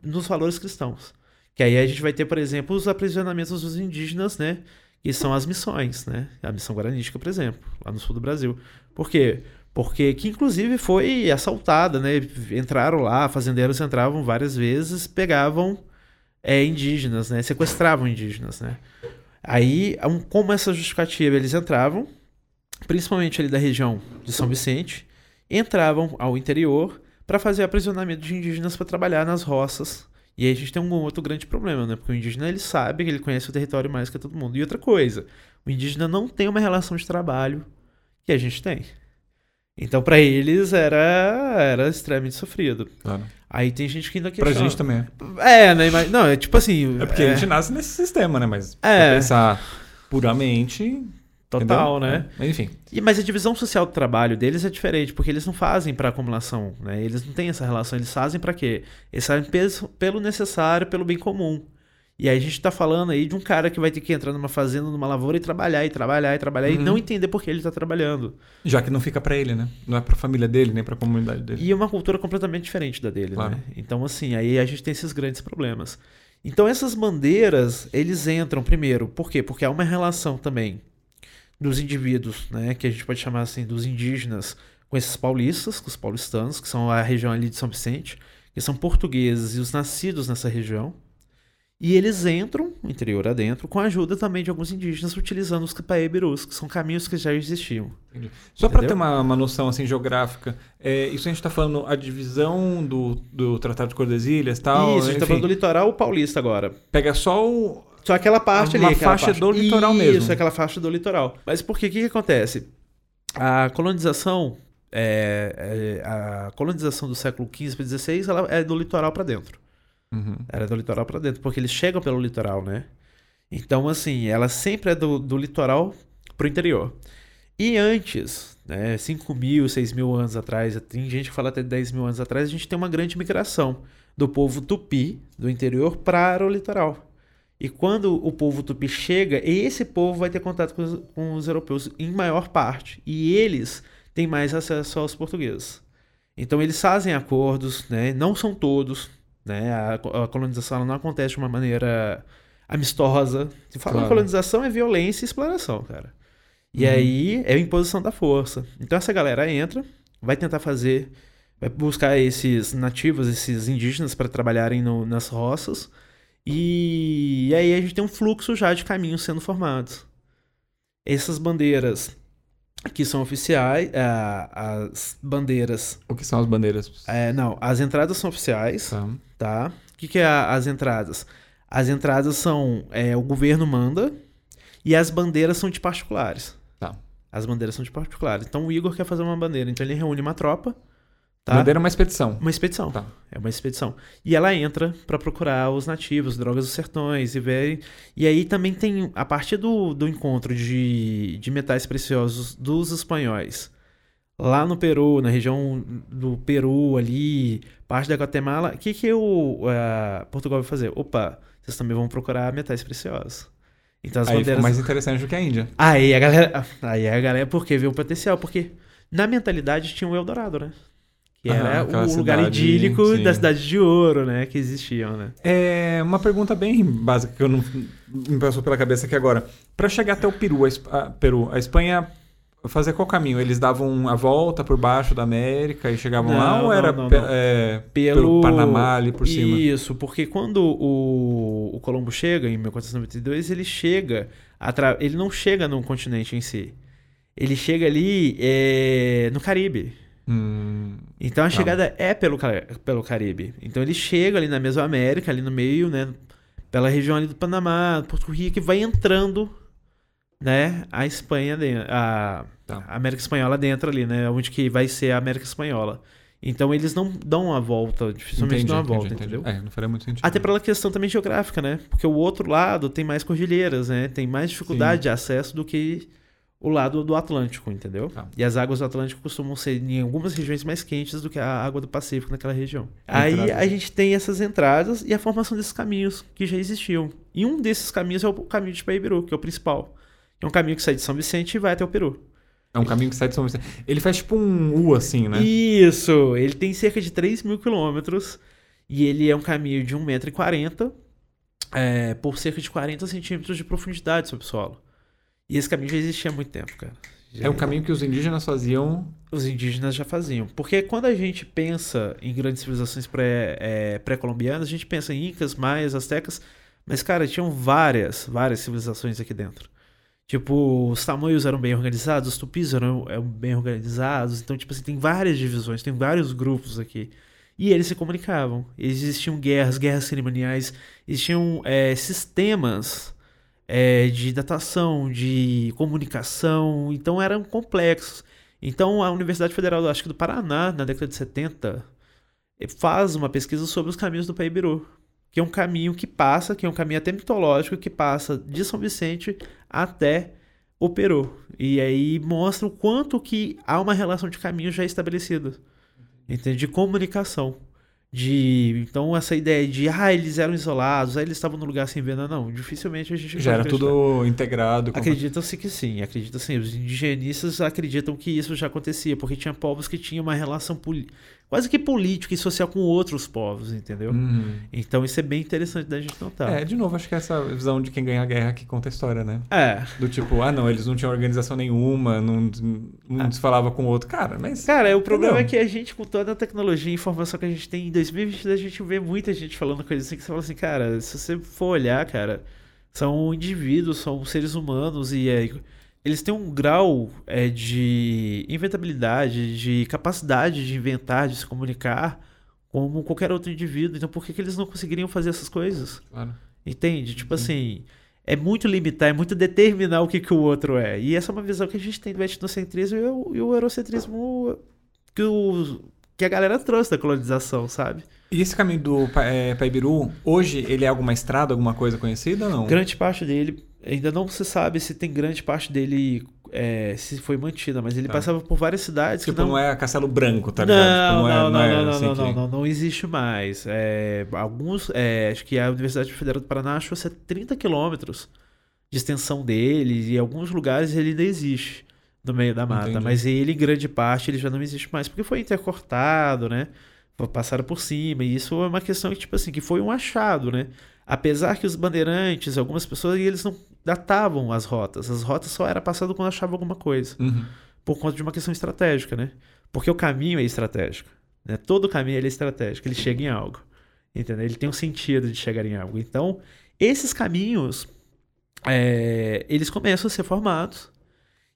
Speaker 2: nos valores cristãos. Que aí a gente vai ter, por exemplo, os aprisionamentos dos indígenas, né? Que são as missões, né? A missão guaranítica, por exemplo, lá no sul do Brasil. Por quê? Porque que inclusive foi assaltada, né? Entraram lá, fazendeiros entravam várias vezes, pegavam é, indígenas, né? Sequestravam indígenas, né? Aí, como essa justificativa, eles entravam, principalmente ali da região de São Vicente, entravam ao interior para fazer aprisionamento de indígenas para trabalhar nas roças. E aí a gente tem um outro grande problema, né? Porque o indígena ele sabe que ele conhece o território mais que todo mundo. E outra coisa, o indígena não tem uma relação de trabalho que a gente tem. Então, para eles era era extremamente sofrido.
Speaker 1: Claro.
Speaker 2: Aí tem gente que ainda questiona.
Speaker 1: Pra gente também.
Speaker 2: É, né? Mas, não, é tipo assim.
Speaker 1: É porque
Speaker 2: é,
Speaker 1: a gente nasce nesse sistema, né? Mas
Speaker 2: É.
Speaker 1: pensar puramente.
Speaker 2: Total,
Speaker 1: entendeu?
Speaker 2: né?
Speaker 1: É. Enfim.
Speaker 2: E, mas a divisão social do trabalho deles é diferente, porque eles não fazem para acumulação, né? Eles não têm essa relação, eles fazem para quê? Eles fazem pelo- necessário, pelo bem comum. E aí a gente tá falando aí de um cara que vai ter que entrar numa fazenda, numa lavoura e trabalhar, e trabalhar, e trabalhar, e
Speaker 1: Uhum.
Speaker 2: não entender por que ele tá trabalhando.
Speaker 1: Já que não fica pra ele, né? Não é pra família dele, nem pra comunidade dele.
Speaker 2: E é uma cultura completamente diferente da dele,
Speaker 1: Claro.
Speaker 2: né? Então, assim, aí a gente tem esses grandes problemas. Então, essas bandeiras, eles entram primeiro. Por quê? Porque há uma relação também dos indivíduos, né? Que a gente pode chamar assim, dos indígenas, com esses paulistas, com os paulistanos, que são a região ali de São Vicente, que são portugueses e os nascidos nessa região. E eles entram, interior adentro, com a ajuda também de alguns indígenas, utilizando os capaebirus, que são caminhos que já existiam.
Speaker 1: Só pra
Speaker 2: Entendeu?
Speaker 1: ter uma, uma noção assim geográfica, é, isso a gente tá falando a divisão do, do Tratado de Tordesilhas e tal.
Speaker 2: Isso, a gente tá
Speaker 1: enfim,
Speaker 2: falando do litoral paulista agora.
Speaker 1: Pega só o.
Speaker 2: Só aquela parte
Speaker 1: Uma
Speaker 2: ali. aquela
Speaker 1: faixa do litoral
Speaker 2: Isso,
Speaker 1: mesmo.
Speaker 2: aquela faixa do litoral. Mas por quê? O que, que acontece? A colonização, é, é, a colonização do século XV para XVI, ela é do litoral para dentro.
Speaker 1: Uhum.
Speaker 2: Era do litoral para dentro, porque eles chegam pelo litoral, né? Então, assim, ela sempre é do, do litoral pro interior. E antes, né, 5 mil, 6 mil anos atrás, tem gente que fala até 10 mil anos atrás, a gente tem uma grande migração do povo tupi do interior para o litoral. E quando o povo tupi chega, esse povo vai ter contato com os, com os europeus em maior parte. E eles têm mais acesso aos portugueses. Então eles fazem acordos, né? não são todos. Né? A, a colonização não acontece de uma maneira amistosa. Se fala
Speaker 1: Claro.
Speaker 2: colonização, é violência e exploração, cara. E
Speaker 1: Uhum.
Speaker 2: aí é a imposição da força. Então essa galera entra, vai tentar fazer, vai buscar esses nativos, esses indígenas para trabalharem no- nas roças. E, aí a gente tem um fluxo já de caminhos sendo formados. Essas bandeiras que são oficiais, ah, as bandeiras,
Speaker 1: O que são as bandeiras?
Speaker 2: é, não, as entradas são oficiais,
Speaker 1: Tá.
Speaker 2: tá? O que, que é a- as entradas? As entradas são é, o governo manda e as bandeiras são de particulares.
Speaker 1: Tá.
Speaker 2: As bandeiras são de particulares. Então o Igor quer fazer uma bandeira, então ele reúne uma tropa, tá?
Speaker 1: Bandeira é uma expedição.
Speaker 2: Uma expedição.
Speaker 1: Tá.
Speaker 2: É uma expedição. E ela entra pra procurar os nativos, drogas dos sertões e ver. E aí também tem, a partir do, do encontro de, de metais preciosos dos espanhóis, lá no Peru, na região do Peru ali, parte da Guatemala, o que, que o ah, Portugal vai fazer? Opa, vocês também vão procurar metais preciosos. Então as
Speaker 1: Aí
Speaker 2: bandeiras.
Speaker 1: mais interessante do que a Índia.
Speaker 2: Aí a galera. Aí a galera, por quê? Viu o potencial? Porque na mentalidade tinha o Eldorado, né? Que era o lugar
Speaker 1: cidade,
Speaker 2: idílico
Speaker 1: sim.
Speaker 2: da cidade de ouro, né? Que existiam, né?
Speaker 1: É uma pergunta bem básica que eu não me passou pela cabeça aqui agora. Para chegar até o Peru, a, a- Peru, a Espanha fazia qual caminho? Eles davam a volta por baixo da América e chegavam
Speaker 2: Não,
Speaker 1: lá ou
Speaker 2: não,
Speaker 1: era
Speaker 2: não,
Speaker 1: pe- é,
Speaker 2: Pelo...
Speaker 1: pelo Panamá ali por cima?
Speaker 2: Isso, porque quando o, o Colombo chega, em 1492, ele chega. atra- Ele não chega num continente em si. Ele chega ali é, no Caribe.
Speaker 1: Hum,
Speaker 2: Então a chegada é pelo, pelo Caribe. Então ele chega ali na Mesoamérica, ali no meio, né? Pela região ali do Panamá, Porto Rico, e vai entrando, né? A Espanha, dentro, a,
Speaker 1: Tá.
Speaker 2: a América Espanhola dentro ali, né? Onde que vai ser a América Espanhola. Então eles não dão uma volta, dificilmente
Speaker 1: entendi,
Speaker 2: dão uma
Speaker 1: entendi,
Speaker 2: volta,
Speaker 1: entendi.
Speaker 2: entendeu?
Speaker 1: É, não faria muito sentido.
Speaker 2: Até pela questão também geográfica, né? Porque o outro lado tem mais cordilheiras, né? Tem mais dificuldade
Speaker 1: Sim.
Speaker 2: de acesso do que o lado do Atlântico, entendeu?
Speaker 1: Tá.
Speaker 2: E as águas do Atlântico costumam ser em algumas regiões mais quentes do que a água do Pacífico naquela região. Aí
Speaker 1: Entrada.
Speaker 2: a gente tem essas entradas e a formação desses caminhos que já existiam. E um desses caminhos é o caminho de Paibiru, que é o principal. É um caminho que sai de São Vicente e vai até o Peru.
Speaker 1: É um caminho que sai de São Vicente. Ele faz tipo um U assim, né?
Speaker 2: Isso! Ele tem cerca de 3 mil quilômetros e ele é um caminho de 1,40m é, por cerca de 40 centímetros de profundidade sobre o solo. E esse caminho já existia há muito tempo, cara. Já-
Speaker 1: É um caminho que os indígenas faziam.
Speaker 2: Os indígenas já faziam. Porque quando a gente pensa em grandes civilizações pré, é, pré-colombianas, a gente pensa em Incas, Maias, Aztecas, mas, cara, tinham várias, várias civilizações aqui dentro. Tipo, os tamanhos eram bem organizados, os tupis eram, eram bem organizados. Então, tipo assim, tem várias divisões, tem vários grupos aqui. E eles se comunicavam. Existiam guerras, guerras cerimoniais, existiam é, sistemas é, de datação, de comunicação. Então, eram complexos. Então, a Universidade Federal, acho que do Paraná, na década de 70, eh, faz uma pesquisa sobre os caminhos do Paibiru. Que é um caminho que passa, que é um caminho até mitológico, que passa de São Vicente até o Peru. E aí mostra o quanto que há uma relação de caminho já estabelecida. Entende? De comunicação. De, então, essa ideia de, ah, eles eram isolados, ah, eles estavam no lugar sem venda, não. Dificilmente a gente
Speaker 1: Já era
Speaker 2: acreditar.
Speaker 1: tudo integrado. com-
Speaker 2: Acreditam-se que sim, acreditam sim. Os indigenistas acreditam que isso já acontecia, porque tinha povos que tinham uma relação quase que política e social com outros povos, entendeu?
Speaker 1: Uhum.
Speaker 2: Então isso é bem interessante da gente notar.
Speaker 1: É, de novo, acho que é essa visão de quem ganha a guerra que conta a história, né?
Speaker 2: É.
Speaker 1: Do tipo, ah, não, eles não tinham organização nenhuma, não, um
Speaker 2: Ah.
Speaker 1: se falava com o outro. Cara, mas.
Speaker 2: Cara, o problema
Speaker 1: Entendeu?
Speaker 2: é que a gente, com toda a tecnologia e informação que a gente tem em 2022, a gente vê muita gente falando coisas assim que você fala assim, cara, se você for olhar, cara, são indivíduos, são seres humanos e é, eles têm um grau é, de inventabilidade, de capacidade de inventar, de se comunicar como qualquer outro indivíduo. Então por que, que eles não conseguiriam fazer essas coisas?
Speaker 1: Claro.
Speaker 2: Entende? Tipo assim, é muito limitar, é muito determinar o que, que o outro é. E essa é uma visão que a gente tem do etnocentrismo e o, e o eurocentrismo que, o, que a galera trouxe da colonização, sabe?
Speaker 1: E esse caminho do é, Paibiru, hoje ele é alguma estrada, alguma coisa conhecida ou não?
Speaker 2: Grande parte dele, ainda não se sabe se tem grande parte dele é, se foi mantida, mas ele
Speaker 1: Tá.
Speaker 2: passava por várias cidades
Speaker 1: Tipo,
Speaker 2: que não.
Speaker 1: não é Castelo Branco, tá ligado?
Speaker 2: Não,
Speaker 1: Tipo, é-
Speaker 2: não, não,
Speaker 1: é
Speaker 2: não, não,
Speaker 1: assim
Speaker 2: não,
Speaker 1: que-
Speaker 2: não, não, não existe mais. É, alguns, é, acho que a Universidade Federal do Paraná achou ser 30 quilômetros de extensão dele, e em alguns lugares ele ainda existe no meio da mata,
Speaker 1: Entendi.
Speaker 2: mas ele, em grande parte, ele já não existe mais, porque foi intercortado, né? Passaram por cima, e isso é uma questão que, tipo assim, que foi um achado, né? Apesar que os bandeirantes, algumas pessoas, eles não datavam as rotas. As rotas só era passado quando achava alguma coisa.
Speaker 1: Uhum.
Speaker 2: Por conta de uma questão estratégica, né? Porque o caminho é estratégico. Né? Todo caminho ele é estratégico, ele chega em algo. Entendeu? Ele tem um sentido de chegar em algo. Então, esses caminhos, é, eles começam a ser formados.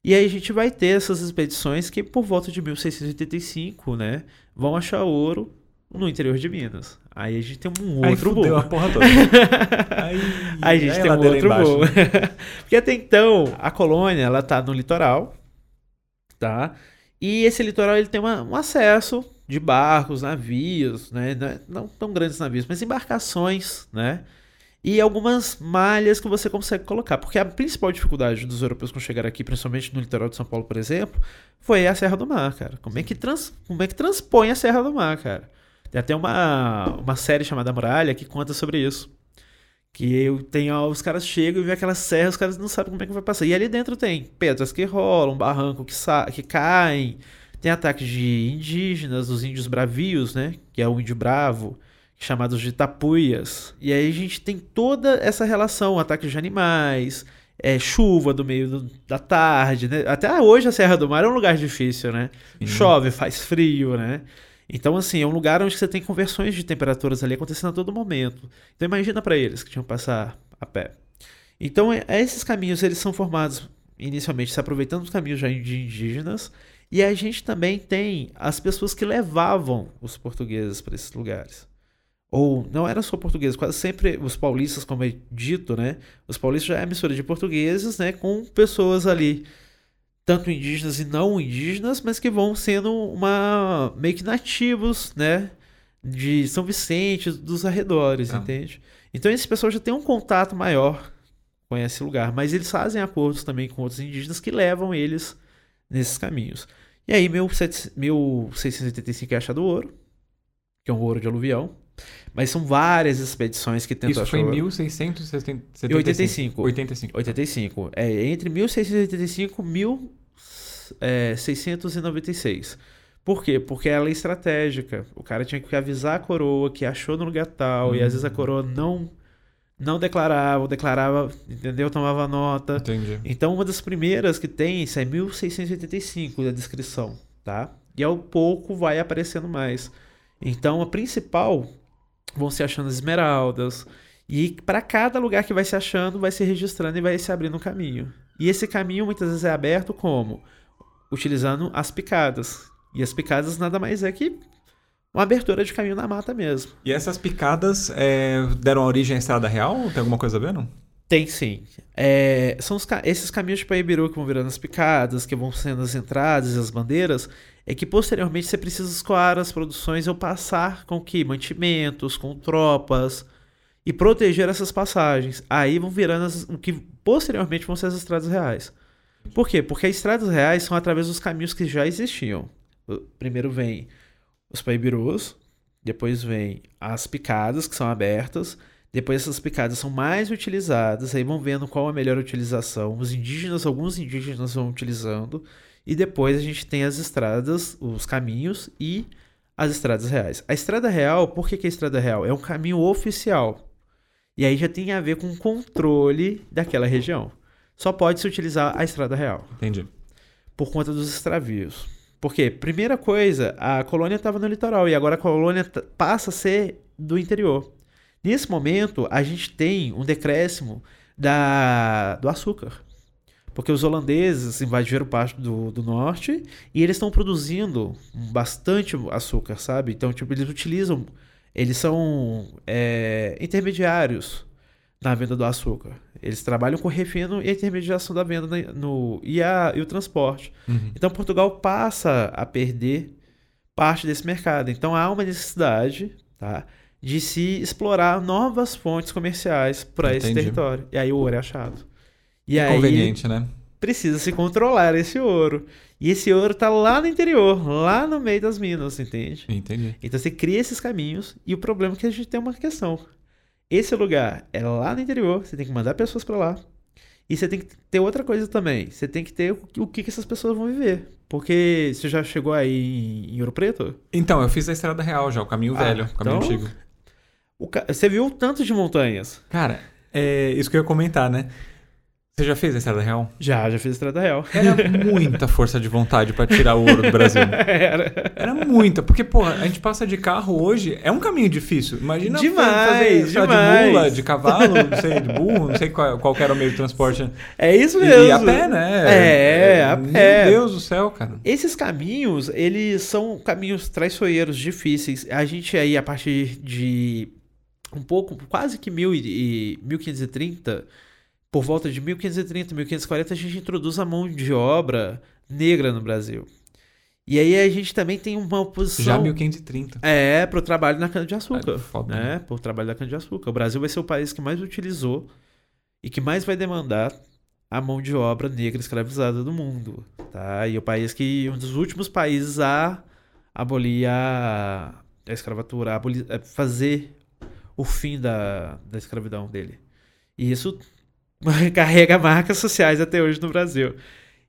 Speaker 2: E aí a gente vai ter essas expedições que, por volta de 1685, né, vão achar ouro no interior de Minas. Aí a gente tem um
Speaker 1: Aí
Speaker 2: outro
Speaker 1: fudeu
Speaker 2: voo.
Speaker 1: a porra toda. Aí,
Speaker 2: Aí a gente
Speaker 1: aí
Speaker 2: tem um outro
Speaker 1: embaixo.
Speaker 2: voo. Porque até então, a colônia, ela tá no litoral, tá? E esse litoral, ele tem uma- um acesso de barcos, navios, né? Não é- Não tão grandes navios, mas embarcações, né? E algumas malhas que você consegue colocar. Porque a principal dificuldade dos europeus quando chegaram aqui, principalmente no litoral de São Paulo, por exemplo, foi a Serra do Mar, cara. Como é que, trans, como é que transpõe a Serra do Mar, cara? Tem até uma, uma série chamada Muralha que conta sobre isso. Que eu tenho, ó, os caras chegam e vê aquelas serras, os caras não sabem como é que vai passar. E ali dentro tem pedras que rolam, barranco que, que caem, tem ataques de indígenas, os índios bravios, né? Que é o índio bravo, chamados de tapuias. E aí a gente tem toda essa relação, ataques de animais, é, chuva do meio do- da tarde, né? Até hoje a Serra do Mar é um lugar difícil, né? Chove, faz frio, né? Então, assim, é um lugar onde você tem conversões de temperaturas ali acontecendo a todo momento. Então, imagina para eles que tinham que passar a pé. Então, é- esses caminhos, eles são formados inicialmente se aproveitando dos caminhos já de indígenas. E a gente também tem as pessoas que levavam os portugueses para esses lugares. Ou não eram só portugueses, quase sempre os paulistas, como é dito, né? Os paulistas já é a mistura de portugueses, né? Com pessoas ali tanto indígenas e não indígenas, mas que vão sendo uma meio que nativos, né, de São Vicente, dos arredores,
Speaker 1: Ah.
Speaker 2: entende? Então esses pessoas já têm um contato maior com esse lugar, mas eles fazem acordos também com outros indígenas que levam eles nesses caminhos. E aí 1700 1685 é achado ouro, que é um ouro de aluvião, mas são várias expedições que tentam
Speaker 1: Isso
Speaker 2: achar
Speaker 1: foi em
Speaker 2: ouro.
Speaker 1: 1675.
Speaker 2: 85.
Speaker 1: 85.
Speaker 2: 85. É entre 1685 e é, 1696. Por quê? Porque ela é estratégica. O cara tinha que avisar a coroa que achou no lugar tal, e às vezes a coroa não não declarava, ou declarava, entendeu? Tomava nota.
Speaker 1: Entendi.
Speaker 2: Então, uma das primeiras que tem, isso é 1685 da descrição, tá? E ao pouco vai aparecendo mais. Então, a principal vão se achando as esmeraldas. E para cada lugar que vai se achando, vai se registrando e vai se abrindo um caminho. E esse caminho muitas vezes é aberto como? Utilizando as picadas. E as picadas nada mais é que uma abertura de caminho na mata mesmo.
Speaker 1: E essas picadas é, deram origem à Estrada Real? Tem alguma coisa a ver, não?
Speaker 2: Tem sim. É, são os esses caminhos de Paibiru que vão virando as picadas, que vão sendo as entradas e as bandeiras, é que posteriormente você precisa escoar as produções ou passar com que? Mantimentos, com tropas e proteger essas passagens. Aí vão virando as, o que posteriormente vão ser as estradas reais. Por quê? Porque as estradas reais são através dos caminhos que já existiam. Primeiro vem os paibirus, depois vem as picadas que são abertas, depois essas picadas são mais utilizadas, aí vão vendo qual a melhor utilização. Os indígenas, alguns indígenas vão utilizando, e depois a gente tem as estradas, os caminhos e as estradas reais. A estrada real, por que, que é a estrada real? É um caminho oficial. E aí já tem a ver com o controle daquela região. Só pode se utilizar a estrada real
Speaker 1: Entendi.
Speaker 2: por conta dos extravios. Porque, primeira coisa, a colônia estava no litoral e agora a colônia passa a ser do interior. Nesse momento, a gente tem um decréscimo da, do açúcar. Porque os holandeses invadiram parte do, do norte e eles estão produzindo bastante açúcar, sabe? Então, tipo, eles utilizam. Eles são é, intermediários na venda do açúcar. Eles trabalham com refino e a intermediação da venda no, e, a, e o transporte.
Speaker 1: Uhum.
Speaker 2: Então Portugal passa a perder parte desse mercado. Então há uma necessidade tá, de se explorar novas fontes comerciais para esse território. E aí o ouro é achado. E aí
Speaker 1: Conveniente, né?
Speaker 2: Precisa se controlar esse ouro. E esse ouro está lá no interior, lá no meio das minas, entende?
Speaker 1: Entendi.
Speaker 2: Então você cria esses caminhos e o problema é que a gente tem uma questão. Esse lugar é lá no interior, você tem que mandar pessoas para lá. E você tem que ter outra coisa também. Você tem que ter o que- que, essas pessoas vão viver. Porque você já chegou aí em, Ouro Preto?
Speaker 1: Então, eu fiz a Estrada Real já, o caminho
Speaker 2: Ah,
Speaker 1: velho, o caminho
Speaker 2: então-
Speaker 1: antigo.
Speaker 2: O ca- Você viu o tanto de montanhas?
Speaker 1: Cara, é isso que eu ia comentar, né? Você já fez a Estrada Real?
Speaker 2: Já, já fiz Estrada Real.
Speaker 1: Era muita força de vontade pra tirar o ouro do Brasil.
Speaker 2: Era.
Speaker 1: Era muita, porque, porra, a gente passa de carro hoje, é um caminho difícil. Imagina
Speaker 2: Demais,
Speaker 1: fazer lá, de
Speaker 2: demais.
Speaker 1: mula, de cavalo, não sei, de burro, não sei qual, qual era o meio de transporte.
Speaker 2: É isso mesmo.
Speaker 1: e a pé, né?
Speaker 2: É, a
Speaker 1: Meu
Speaker 2: pé.
Speaker 1: Deus do céu, cara.
Speaker 2: Esses caminhos, eles são caminhos traiçoeiros, difíceis. A gente aí, a partir de um pouco, quase que mil e, e 1530, por volta de 1530, 1540, a gente introduz a mão de obra negra no Brasil. E aí a gente também tem uma oposição...
Speaker 1: Já 1530.
Speaker 2: É, pro trabalho na cana-de-açúcar.
Speaker 1: É, foda,
Speaker 2: né? Pro trabalho da cana-de-açúcar. O Brasil vai ser o país que mais utilizou e que mais vai demandar a mão de obra negra escravizada do mundo, tá? E o país que um dos últimos países a abolir a, a escravatura, a abolir, a fazer o fim da, da escravidão dele. E isso carrega marcas sociais até hoje no Brasil.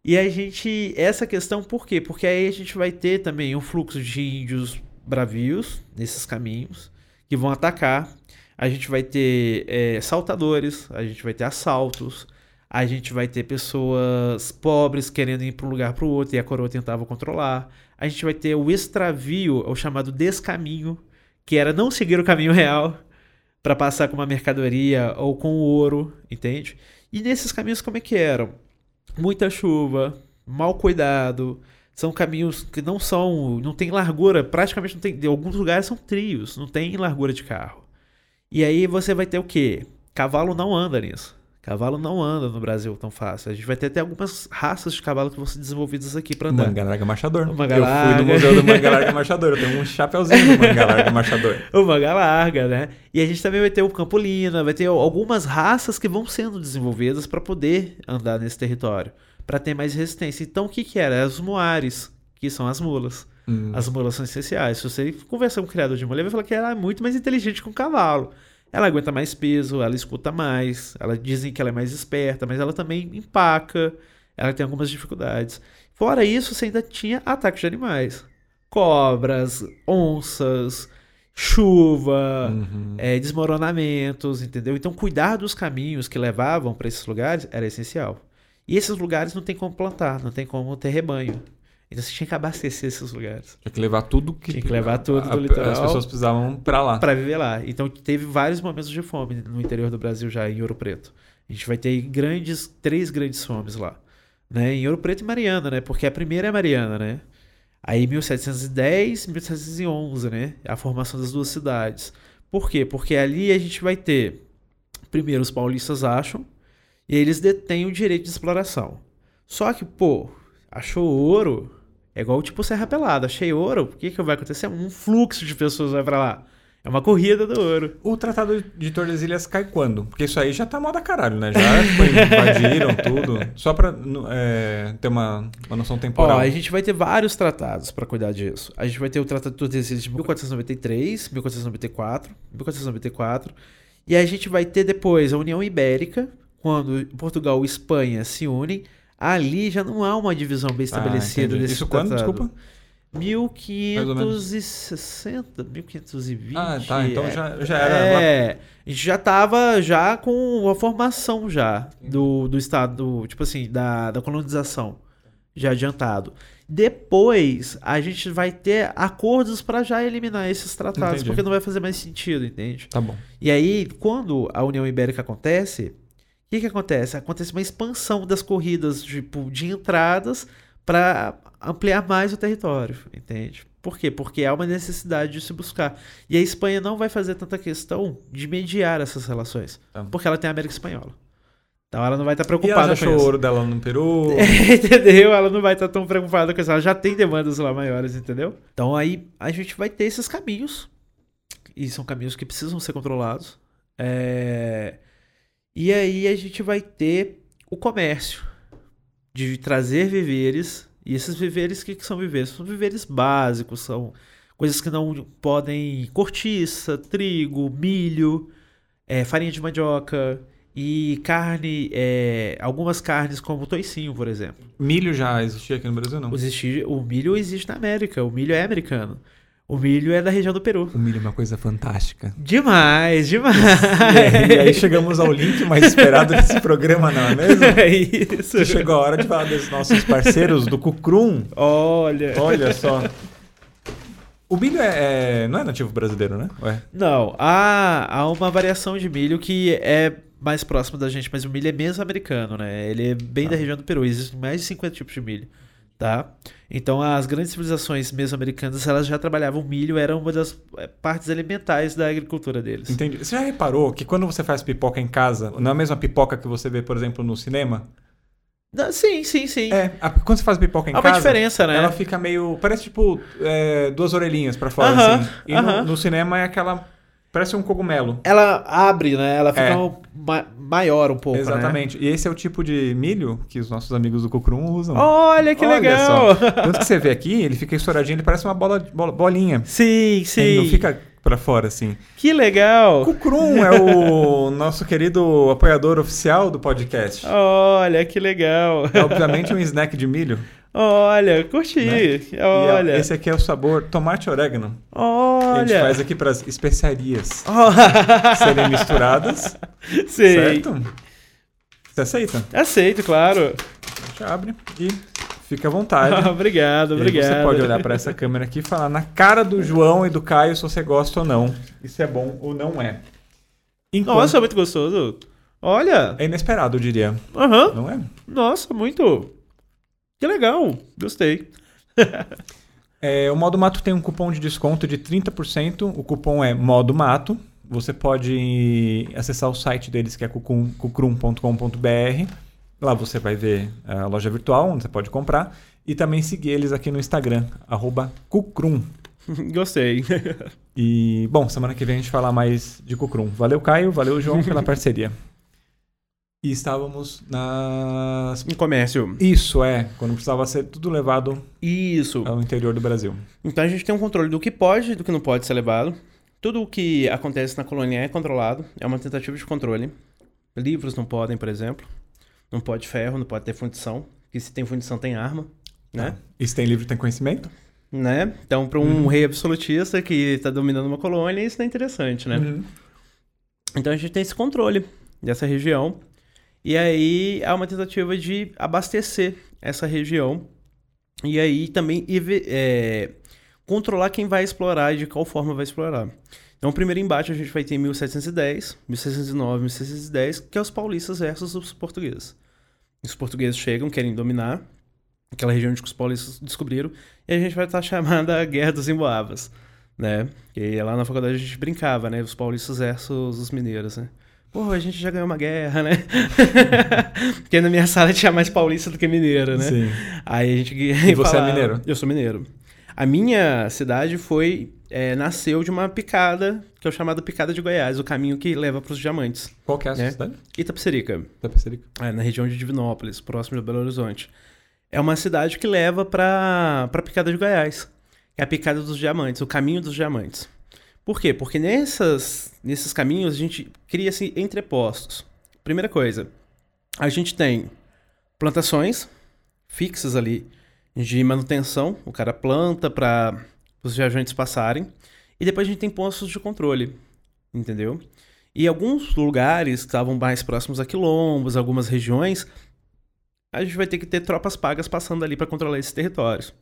Speaker 2: E a gente. Essa questão por quê? Porque aí a gente vai ter também um fluxo de índios bravios nesses caminhos que vão atacar. A gente vai ter é, saltadores, a gente vai ter assaltos, a gente vai ter pessoas pobres querendo ir para um lugar para o outro e a coroa tentava controlar. A gente vai ter o extravio, o chamado descaminho, que era não seguir o caminho real para passar com uma mercadoria ou com ouro, entende? E nesses caminhos como é que eram? Muita chuva, mal cuidado, são caminhos que não são, não tem largura, praticamente não tem, em alguns lugares são trios, não tem largura de carro. E aí você vai ter o quê? Cavalo não anda nisso. Cavalo não anda no Brasil tão fácil. A gente vai ter até algumas raças de cavalo que vão ser desenvolvidas aqui para andar.
Speaker 1: Manga Larga Marchador.
Speaker 2: Manga
Speaker 1: eu
Speaker 2: larga.
Speaker 1: fui no museu do Manga Larga Marchador. Eu tenho um chapeuzinho do Manga Larga Marchador.
Speaker 2: O manga larga, né? E a gente também vai ter o Campolina, vai ter algumas raças que vão sendo desenvolvidas para poder andar nesse território, para ter mais resistência. Então o que que era? As moares, que são as mulas.
Speaker 1: Hum.
Speaker 2: As mulas são essenciais. Se você conversar com o criador de mula, ele vai falar que ela é muito mais inteligente que um cavalo. Ela aguenta mais peso, ela escuta mais, ela dizem que ela é mais esperta, mas ela também empaca, ela tem algumas dificuldades. Fora isso, você ainda tinha ataques de animais. Cobras, onças, chuva,
Speaker 1: Uhum.
Speaker 2: é, desmoronamentos, entendeu? Então, cuidar dos caminhos que levavam para esses lugares era essencial. E esses lugares não tem como plantar, não tem como ter rebanho. Então, você tinha que abastecer esses lugares
Speaker 1: Tinha que levar tudo que.
Speaker 2: Tinha que levar tudo do
Speaker 1: a-
Speaker 2: litoral.
Speaker 1: As pessoas precisavam pra lá.
Speaker 2: para viver lá. Então, teve vários momentos de fome no interior do Brasil já, em Ouro Preto. A gente vai ter grandes, três grandes fomes lá. Né? Em Ouro Preto e Mariana, né? Porque a primeira é Mariana, né? Aí 1710, 1711, né? A formação das duas cidades. Por quê? Porque ali a gente vai ter, primeiro, os paulistas acham, e eles detêm o direito de exploração. Só que, pô, achou ouro, é igual tipo Serra Pelada, achei ouro, o que, que vai acontecer? Um fluxo de pessoas vai pra lá. É uma corrida do ouro.
Speaker 1: O Tratado de Tordesilhas cai quando? Porque isso aí já tá moda caralho, né? Já tipo, invadiram tudo. Só pra é, ter uma, uma noção
Speaker 2: Ó,
Speaker 1: temporal.
Speaker 2: a gente vai ter vários tratados para cuidar disso. A gente vai ter o Tratado de Tordesilhas de 1493, 1494, 1494. E a gente vai ter depois a União Ibérica, quando Portugal e Espanha se unem. Ali já não há uma divisão bem estabelecida
Speaker 1: Ah,
Speaker 2: desse
Speaker 1: Isso quando?
Speaker 2: tratado.
Speaker 1: Desculpa.
Speaker 2: 1560, 1520.
Speaker 1: Ah, tá. Então já, já era.
Speaker 2: É, a gente já tava já com a formação já do, do estado, tipo assim, da, da colonização já adiantado. Depois a gente vai ter acordos para já eliminar esses tratados,
Speaker 1: Entendi.
Speaker 2: porque não vai fazer mais sentido, entende?
Speaker 1: Tá bom.
Speaker 2: E aí, quando a União Ibérica acontece, que, que acontece? Acontece uma expansão das corridas tipo, de entradas para ampliar mais o território, entende? Por quê? Porque há uma necessidade de se buscar. E a Espanha não vai fazer tanta questão de mediar essas relações,
Speaker 1: Tá.
Speaker 2: porque ela tem a América Espanhola. Então ela não vai estar
Speaker 1: E ela
Speaker 2: preocupada
Speaker 1: já
Speaker 2: com isso.
Speaker 1: ouro dela no Peru.
Speaker 2: entendeu? Ela não vai estar tão preocupada com isso. Ela já tem demandas lá maiores, entendeu? Então aí a gente vai ter esses caminhos. E são caminhos que precisam ser controlados. É, E aí a gente vai ter o comércio de trazer viveres. E esses viveres, o que, que são viveres? São viveres básicos, são coisas que não podem. cortiça, trigo, milho, é, farinha de mandioca e carne, é, algumas carnes como o toicinho, por exemplo.
Speaker 1: Milho já existia aqui no Brasil, não?
Speaker 2: Existe, o milho existe na América, o milho é americano. O milho é da região do Peru.
Speaker 1: O milho é uma coisa fantástica.
Speaker 2: Demais, demais.
Speaker 1: E aí chegamos ao link mais esperado desse programa, não é mesmo?
Speaker 2: É isso.
Speaker 1: Chegou a hora de falar dos nossos parceiros do Cucrum.
Speaker 2: Olha.
Speaker 1: Olha só. O milho é, é- não é nativo brasileiro, né? Ué.
Speaker 2: Não, há, há uma variação de milho que é mais próximo da gente, mas o milho é mesmo americano, né? Ele é bem da região do Peru. Existem mais de 50 tipos de milho, tá? Então as grandes civilizações mesoamericanas, elas já trabalhavam milho, era uma das eh, partes elementares da agricultura deles.
Speaker 1: Entendi. Você já reparou que quando você faz pipoca em casa, não é a mesma pipoca que você vê, por exemplo, no cinema?
Speaker 2: Sim, sim, sim.
Speaker 1: É, a- quando você faz pipoca em
Speaker 2: Há uma
Speaker 1: casa,
Speaker 2: diferença, né?
Speaker 1: ela fica meio. Parece tipo é, duas orelhinhas pra fora,
Speaker 2: Aham,
Speaker 1: assim. E no,
Speaker 2: aham.
Speaker 1: no cinema é aquela. Parece um cogumelo.
Speaker 2: Ela abre, né? Ela fica
Speaker 1: É.
Speaker 2: um ma- maior um pouco, né?
Speaker 1: Exatamente. E esse é o tipo de milho que os nossos amigos do Cucrum usam.
Speaker 2: Olha que
Speaker 1: Olha
Speaker 2: legal!
Speaker 1: só. Tanto que você vê aqui, ele fica estouradinho, ele parece uma bola, bolinha.
Speaker 2: Sim, sim.
Speaker 1: Ele não fica pra fora, assim.
Speaker 2: Que legal!
Speaker 1: Cucrum é o nosso querido apoiador oficial do podcast.
Speaker 2: Olha, que legal!
Speaker 1: É obviamente um snack de milho.
Speaker 2: Olha, curti.
Speaker 1: Né? E, ó,
Speaker 2: Olha.
Speaker 1: esse aqui é o sabor tomate e orégano. Que a gente
Speaker 2: Olha.
Speaker 1: faz aqui para as especiarias
Speaker 2: Oh.
Speaker 1: serem misturadas.
Speaker 2: Sei.
Speaker 1: Certo? Você aceita?
Speaker 2: Aceito, claro.
Speaker 1: A gente abre e fica à vontade.
Speaker 2: obrigado,
Speaker 1: E
Speaker 2: obrigado.
Speaker 1: Você pode olhar para essa câmera aqui e falar na cara do João e do Caio se você gosta ou não. Isso é bom ou não é. Enquanto-
Speaker 2: Nossa, muito gostoso. Olha.
Speaker 1: É inesperado, eu diria.
Speaker 2: Aham.
Speaker 1: Não é?
Speaker 2: Nossa, muito. Que legal. Gostei.
Speaker 1: É, o Modo Mato tem um cupom de desconto de 30%. O cupom é Modo Mato. Você pode acessar o site deles, que é cucrum.com.br. Lá você vai ver a loja virtual, onde você pode comprar. E também seguir eles aqui no Instagram, arroba cucrum.
Speaker 2: Gostei.
Speaker 1: E, bom, semana que vem a gente fala mais de cucrum. Valeu, Caio. Valeu, João, pela parceria. E estávamos nas...
Speaker 2: Em comércio.
Speaker 1: Isso, é. Quando precisava ser tudo levado
Speaker 2: Isso.
Speaker 1: ao interior do Brasil.
Speaker 2: Então a gente tem um controle do que pode e do que não pode ser levado. Tudo o que acontece na colônia é controlado. É uma tentativa de controle. Livros não podem, por exemplo. Não pode ferro, não pode ter fundição. Porque se tem fundição, tem arma. Né?
Speaker 1: E se tem livro, tem conhecimento?
Speaker 2: né? Então, para um rei absolutista que está dominando uma colônia, isso não é interessante, né?
Speaker 1: Uhum.
Speaker 2: Então a gente tem esse controle dessa região. E aí há uma tentativa de abastecer essa região. E aí também é, controlar quem vai explorar e de qual forma vai explorar. Então o primeiro embate a gente vai ter em 1710, 1609, 1610, que é os paulistas versus os portugueses. Os portugueses chegam, querem dominar aquela região que os paulistas descobriram, e a gente vai estar chamada a Guerra dos Emboabas, né? Que lá na faculdade a gente brincava, né? Os paulistas versus os mineiros, né? Pô, a gente já ganhou uma guerra, né? Porque na minha sala tinha mais paulista do que mineiro, né?
Speaker 1: Sim.
Speaker 2: Aí a gente.
Speaker 1: E você é mineiro?
Speaker 2: Eu sou mineiro. A minha cidade foi. é, nasceu de uma picada, que é o chamado Picada de Goiás, o caminho que leva para os diamantes.
Speaker 1: Qual que é a sua
Speaker 2: É.
Speaker 1: cidade?
Speaker 2: Itapecerica,
Speaker 1: Tapecerica.
Speaker 2: é, na região de Divinópolis, próximo de Belo Horizonte. É uma cidade que leva para a Picada de Goiás. É a Picada dos Diamantes, o caminho dos diamantes. Por quê? Porque nessas, nesses caminhos a gente cria-se entrepostos. Primeira coisa, a gente tem plantações fixas ali de manutenção, o cara planta para os viajantes passarem, e depois a gente tem postos de controle, entendeu? E alguns lugares que estavam mais próximos a quilombos, algumas regiões, a gente vai ter que ter tropas pagas passando ali para controlar esses territórios.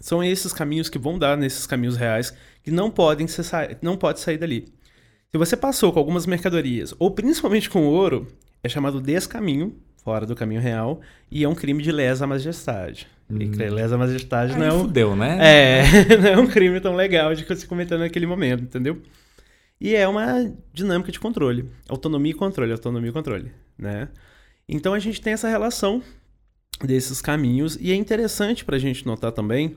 Speaker 2: São esses caminhos que vão dar nesses caminhos reais que não podem ser não pode sair dali. Se você passou com algumas mercadorias, ou principalmente com ouro, é chamado descaminho, fora do caminho real, e é um crime de lesa majestade. E que lesa majestade
Speaker 1: Aí
Speaker 2: não é um,
Speaker 1: fudeu, né?
Speaker 2: é, não é um crime tão legal de se cometer naquele momento, entendeu? E é uma dinâmica de controle. Autonomia e controle, autonomia e controle, né? Então a gente tem essa relação desses caminhos e é interessante para a gente notar também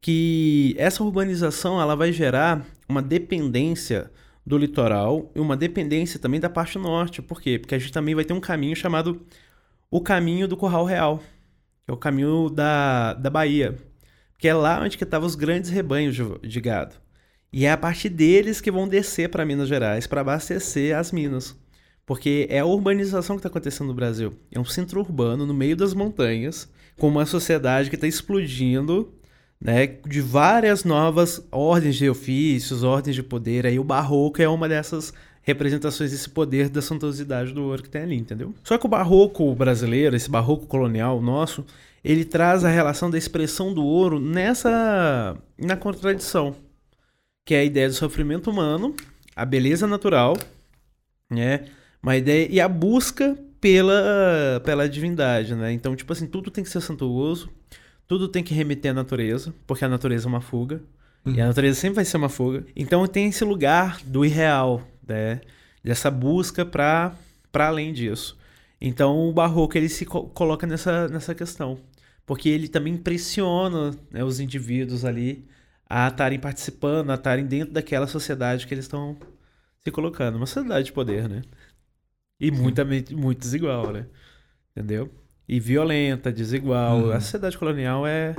Speaker 2: que essa urbanização ela vai gerar uma dependência do litoral e uma dependência também da parte norte. Por quê? Porque a gente também vai ter um caminho chamado o caminho do Curral Real, que é o caminho da, da Bahia, que é lá onde que estavam os grandes rebanhos de, de gado. E é a partir deles que vão descer para Minas Gerais para abastecer as minas. Porque é a urbanização que está acontecendo no Brasil. É um centro urbano no meio das montanhas, com uma sociedade que está explodindo, né, de várias novas ordens de ofícios, ordens de poder. Aí o barroco é uma dessas representações desse poder da suntuosidade do ouro que tem ali, entendeu? Só que o barroco brasileiro, esse barroco colonial nosso, ele traz a relação da expressão do ouro nessa na contradição, que é a ideia do sofrimento humano, a beleza natural, né? Uma ideia e a busca pela pela divindade, né? Então, tipo assim, tudo tem que ser santuoso, tudo tem que remeter à natureza, porque a natureza é uma fuga. Uhum. E a natureza sempre vai ser uma fuga. Então tem esse lugar do irreal, né? Dessa busca para além disso. Então o barroco ele se co coloca nessa, nessa questão. Porque ele também impressiona né, os indivíduos ali a estarem participando, a estarem dentro daquela sociedade que eles estão se colocando. Uma sociedade de poder, né? E muita, muito desigual, né? Entendeu? E violenta, desigual. Uhum. A sociedade colonial é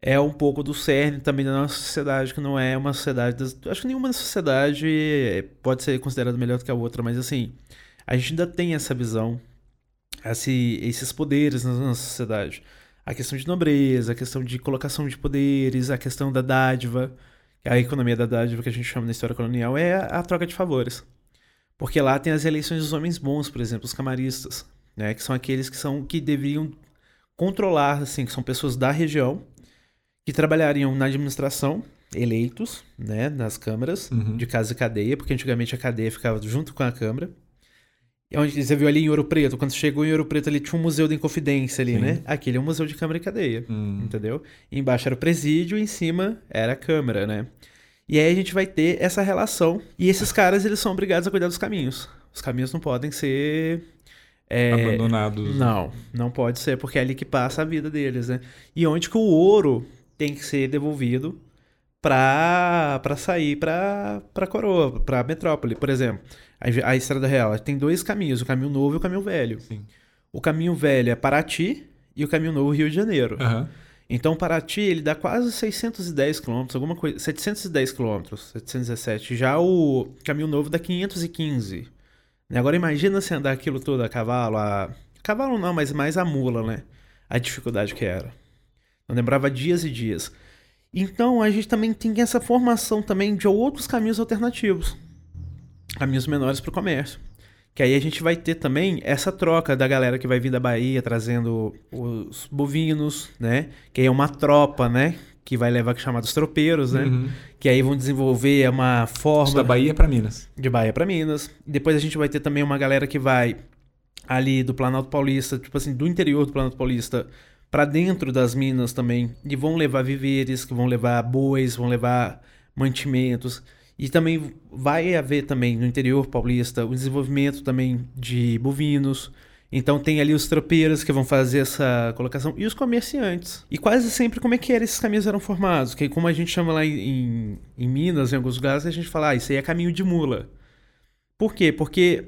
Speaker 2: é um pouco do cerne também da nossa sociedade, que não é uma sociedade. Das... Acho que nenhuma sociedade pode ser considerada melhor do que a outra, mas assim, a gente ainda tem essa visão, esse, esses poderes na nossa sociedade. A questão de nobreza, a questão de colocação de poderes, a questão da dádiva. A economia da dádiva que a gente chama na história colonial é a, a troca de favores. Porque lá tem as eleições dos homens bons, por exemplo, os camaristas, né, que são aqueles que são que deveriam controlar, assim, que são pessoas da região que trabalhariam na administração, eleitos, né, nas câmaras uhum. de casa e cadeia, porque antigamente a cadeia ficava junto com a câmara. E onde você viu ali em Ouro Preto, quando chegou em Ouro Preto ali tinha um museu da Inconfidência ali, Sim. né? Aquele é um museu de câmara e cadeia, hum. entendeu? E embaixo era o presídio, e em cima era a câmara, né? E aí a gente vai ter essa relação. E esses caras, eles são obrigados a cuidar dos caminhos. Os caminhos não podem ser
Speaker 1: é, abandonados.
Speaker 2: Não, não pode ser, porque é ali que passa a vida deles, né? E onde que o ouro tem que ser devolvido para sair para a coroa, para a metrópole. Por exemplo, a, a Estrada Real tem dois caminhos, o caminho novo e o caminho velho. Sim. O caminho velho é Paraty e o caminho novo Rio de Janeiro. Uhum. Então, Paraty, ele dá quase 610 quilômetros, alguma coisa, 710 quilômetros, 717. Já o caminho novo dá 515. Agora imagina se andar aquilo todo a cavalo, a... Cavalo não, mas mais a mula, né? A dificuldade que era. Eu lembrava dias e dias. Então a gente também tem essa formação também de outros caminhos alternativos. Caminhos menores para o comércio. Que aí a gente vai ter também essa troca da galera que vai vir da Bahia trazendo os bovinos, né? Que aí é uma tropa, né? Que vai levar chamados tropeiros, né? Uhum. Que aí vão desenvolver uma forma. Isso
Speaker 1: da Bahia para Minas.
Speaker 2: De Bahia para Minas. Depois a gente vai ter também uma galera que vai ali do Planalto Paulista, tipo assim, do interior do Planalto Paulista, para dentro das minas também e vão levar viveres, que vão levar bois, vão levar mantimentos e também vai haver também no interior paulista o desenvolvimento também de bovinos. Então tem ali os tropeiros que vão fazer essa colocação e os comerciantes. E quase sempre como é que era, esses caminhos eram formados? Que como a gente chama lá em, em Minas, em alguns lugares, a gente fala, ah, isso aí é caminho de mula. Por quê? Porque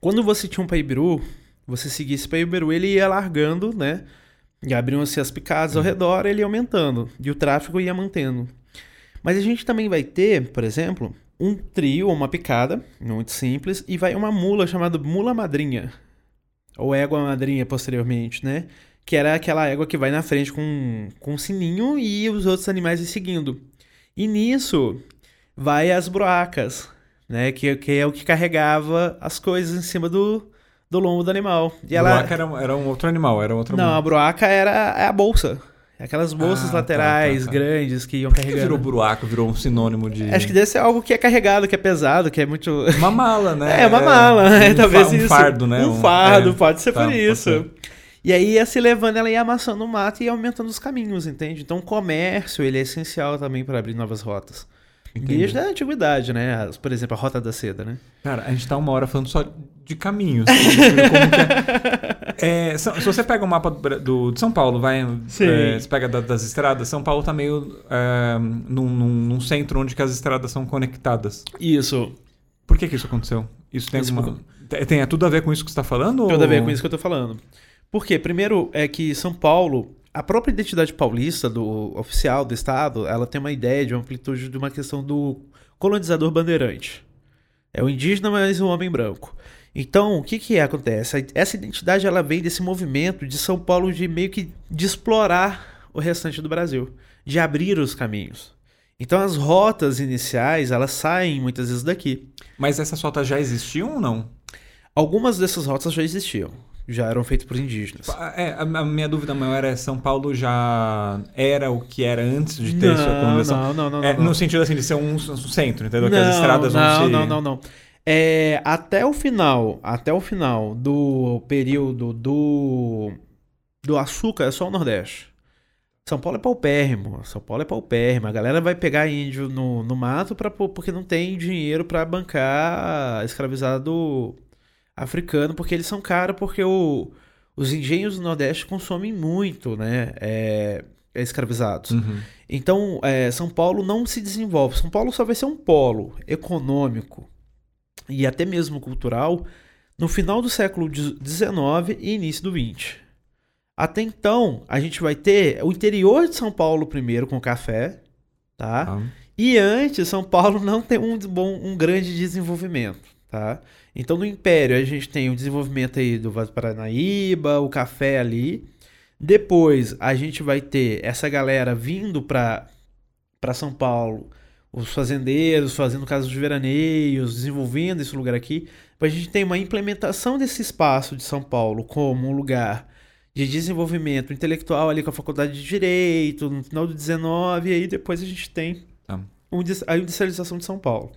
Speaker 2: quando você tinha um paibiru, você seguia esse paibiru, ele ia largando, né? E abriam-se as picadas ao redor, ele ia aumentando. E o tráfego ia mantendo. Mas a gente também vai ter, por exemplo, um trio ou uma picada, muito simples, e vai uma mula chamada mula madrinha. Ou égua madrinha posteriormente, né? Que era aquela égua que vai na frente com, com um sininho e os outros animais seguindo. E nisso vai as broacas, né? Que, que é o que carregava as coisas em cima do, do lombo do animal.
Speaker 1: E a broaca era, era um outro animal, era outro
Speaker 2: Não, a broaca era é a bolsa. Aquelas bolsas ah, tá, laterais tá, tá, grandes que iam carregando. Que
Speaker 1: virou buraco, virou um sinônimo de.
Speaker 2: Acho que deve ser algo que é carregado, que é pesado, que é muito.
Speaker 1: Uma mala, né?
Speaker 2: É, uma mala,
Speaker 1: um
Speaker 2: talvez
Speaker 1: fa
Speaker 2: isso.
Speaker 1: Um fardo, né?
Speaker 2: Um fardo, é, pode ser tá, por isso. Ser. E aí ia se levando, ela ia amassando o mato e ia aumentando os caminhos, entende? Então o comércio, ele é essencial também para abrir novas rotas. Entendi. Desde a antiguidade, né? Por exemplo, a Rota da Seda, né?
Speaker 1: Cara, a gente tá uma hora falando só de caminhos. é. é, se você pega o mapa do, de São Paulo, vai, é, você pega da, das estradas, São Paulo tá meio é, num, num, centro onde as estradas são conectadas.
Speaker 2: Isso.
Speaker 1: Por que, que isso aconteceu? Isso tem isso alguma... Tem, tem tudo a ver com isso que você está falando?
Speaker 2: Tudo ou... a ver com isso que eu estou falando. Por quê? Primeiro é que São Paulo a própria identidade paulista do oficial do estado, ela tem uma ideia de uma amplitude de uma questão do colonizador bandeirante. É o indígena, mas o homem branco. Então, o que que acontece? Essa identidade ela vem desse movimento de São Paulo de meio que de explorar o restante do Brasil. de abrir os caminhos. Então as rotas iniciais, elas saem muitas vezes daqui.
Speaker 1: Mas essas rotas já existiam ou não?
Speaker 2: Algumas dessas rotas já existiam, já eram feitas por indígenas.
Speaker 1: É, a minha dúvida maior é São Paulo já era o que era antes de ter
Speaker 2: não,
Speaker 1: sua colonização?
Speaker 2: Não, não, não,
Speaker 1: é,
Speaker 2: não.
Speaker 1: No sentido assim de ser um, um centro, entendeu? que
Speaker 2: Não,
Speaker 1: as estradas
Speaker 2: não,
Speaker 1: vão se...
Speaker 2: não, não, não. É, até o final, até o final do período do do açúcar é só o Nordeste. São Paulo é paupérrimo, São Paulo é paupérrimo. A galera vai pegar índio no, no mato pra, porque não tem dinheiro para bancar escravizado africano, porque eles são caros, porque o, os engenhos do Nordeste consomem muito, né? É, escravizados.
Speaker 1: Uhum.
Speaker 2: Então, é, São Paulo não se desenvolve. São Paulo só vai ser um polo econômico e até mesmo cultural no final do século XIX e início do XX. Até então, a gente vai ter o interior de São Paulo primeiro com café, tá?
Speaker 1: Ah.
Speaker 2: E antes, São Paulo não tem um, bom, um grande desenvolvimento, tá? Então, no Império, a gente tem o desenvolvimento aí do Vale do Paranaíba, o café ali. Depois, a gente vai ter essa galera vindo para São Paulo, os fazendeiros fazendo casos de veraneios, desenvolvendo esse lugar aqui. A gente tem uma implementação desse espaço de São Paulo como um lugar de desenvolvimento intelectual ali com a faculdade de Direito, no final do 19, e aí depois a gente tem des- a industrialização de São Paulo.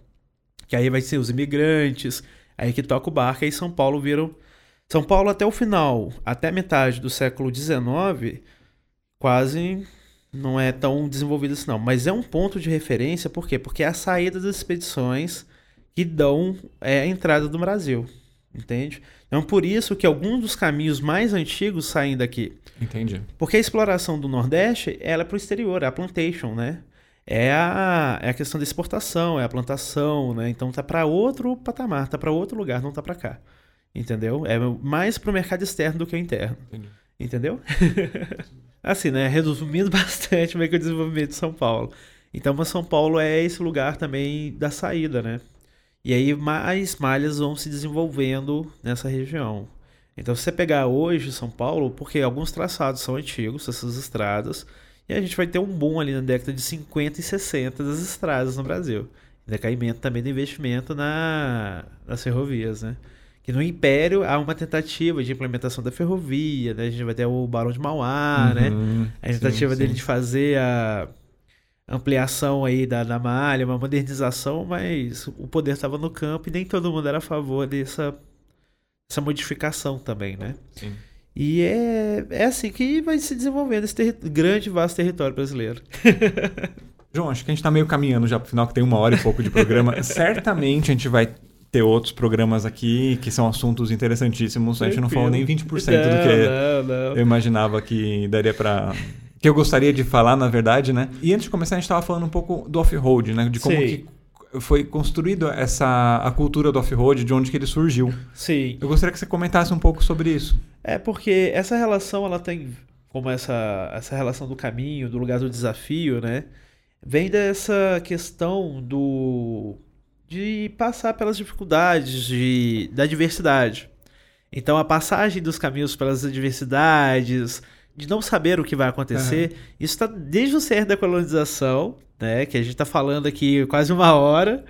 Speaker 2: Que aí vai ser os imigrantes, aí que toca o barco, aí São Paulo viram. São Paulo até o final, até metade do século XIX, quase não é tão desenvolvido assim não. Mas é um ponto de referência, por quê? Porque é a saída das expedições que dão é, a entrada do Brasil, entende? Então por isso que alguns dos caminhos mais antigos saem daqui.
Speaker 1: Entendi.
Speaker 2: Porque a exploração do Nordeste, ela é para o exterior, é a plantation, né? É a, é a questão da exportação, é a plantação, né? Então tá para outro patamar, tá para outro lugar, não tá para cá. Entendeu? É mais para o mercado externo do que o interno.
Speaker 1: Entendi.
Speaker 2: Entendeu? assim, né? Resumindo bastante meio que o desenvolvimento de São Paulo. Então, mas São Paulo é esse lugar também da saída, né? E aí mais malhas vão se desenvolvendo nessa região. Então, se você pegar hoje São Paulo, porque alguns traçados são antigos, essas estradas, e a gente vai ter um boom ali na década de 50 e 60 das estradas no Brasil. Decaimento também do investimento na, nas ferrovias, né? Que no Império há uma tentativa de implementação da ferrovia, né? A gente vai ter o Barão de Mauá, né?
Speaker 1: Uhum.
Speaker 2: A tentativa
Speaker 1: Sim,
Speaker 2: dele
Speaker 1: sim.
Speaker 2: de fazer a ampliação aí da, da malha, uma modernização, mas o poder estava no campo e nem todo mundo era a favor dessa, dessa modificação também, né?
Speaker 1: Sim.
Speaker 2: E é, é assim que vai se desenvolvendo esse grande vasto território brasileiro.
Speaker 1: João, acho que a gente tá meio caminhando já pro final, que tem uma hora e pouco de programa. Certamente a gente vai ter outros programas aqui que são assuntos interessantíssimos. A gente não falou nem 20% do que
Speaker 2: Não, não,
Speaker 1: eu imaginava que daria pra. que eu gostaria de falar, na verdade, né? E antes de começar, a gente tava falando um pouco do off-road, né? De como
Speaker 2: Sim.
Speaker 1: que foi construído essa a cultura do off-road, de onde que ele surgiu.
Speaker 2: Sim.
Speaker 1: Eu gostaria que você comentasse um pouco sobre isso.
Speaker 2: É porque essa relação ela tem como essa essa relação do caminho, do lugar do desafio, né? Vem dessa questão do de passar pelas dificuldades de da diversidade. Então a passagem dos caminhos pelas adversidades, de não saber o que vai acontecer, isso está desde o cerne da colonização, né? Que a gente está falando aqui quase uma hora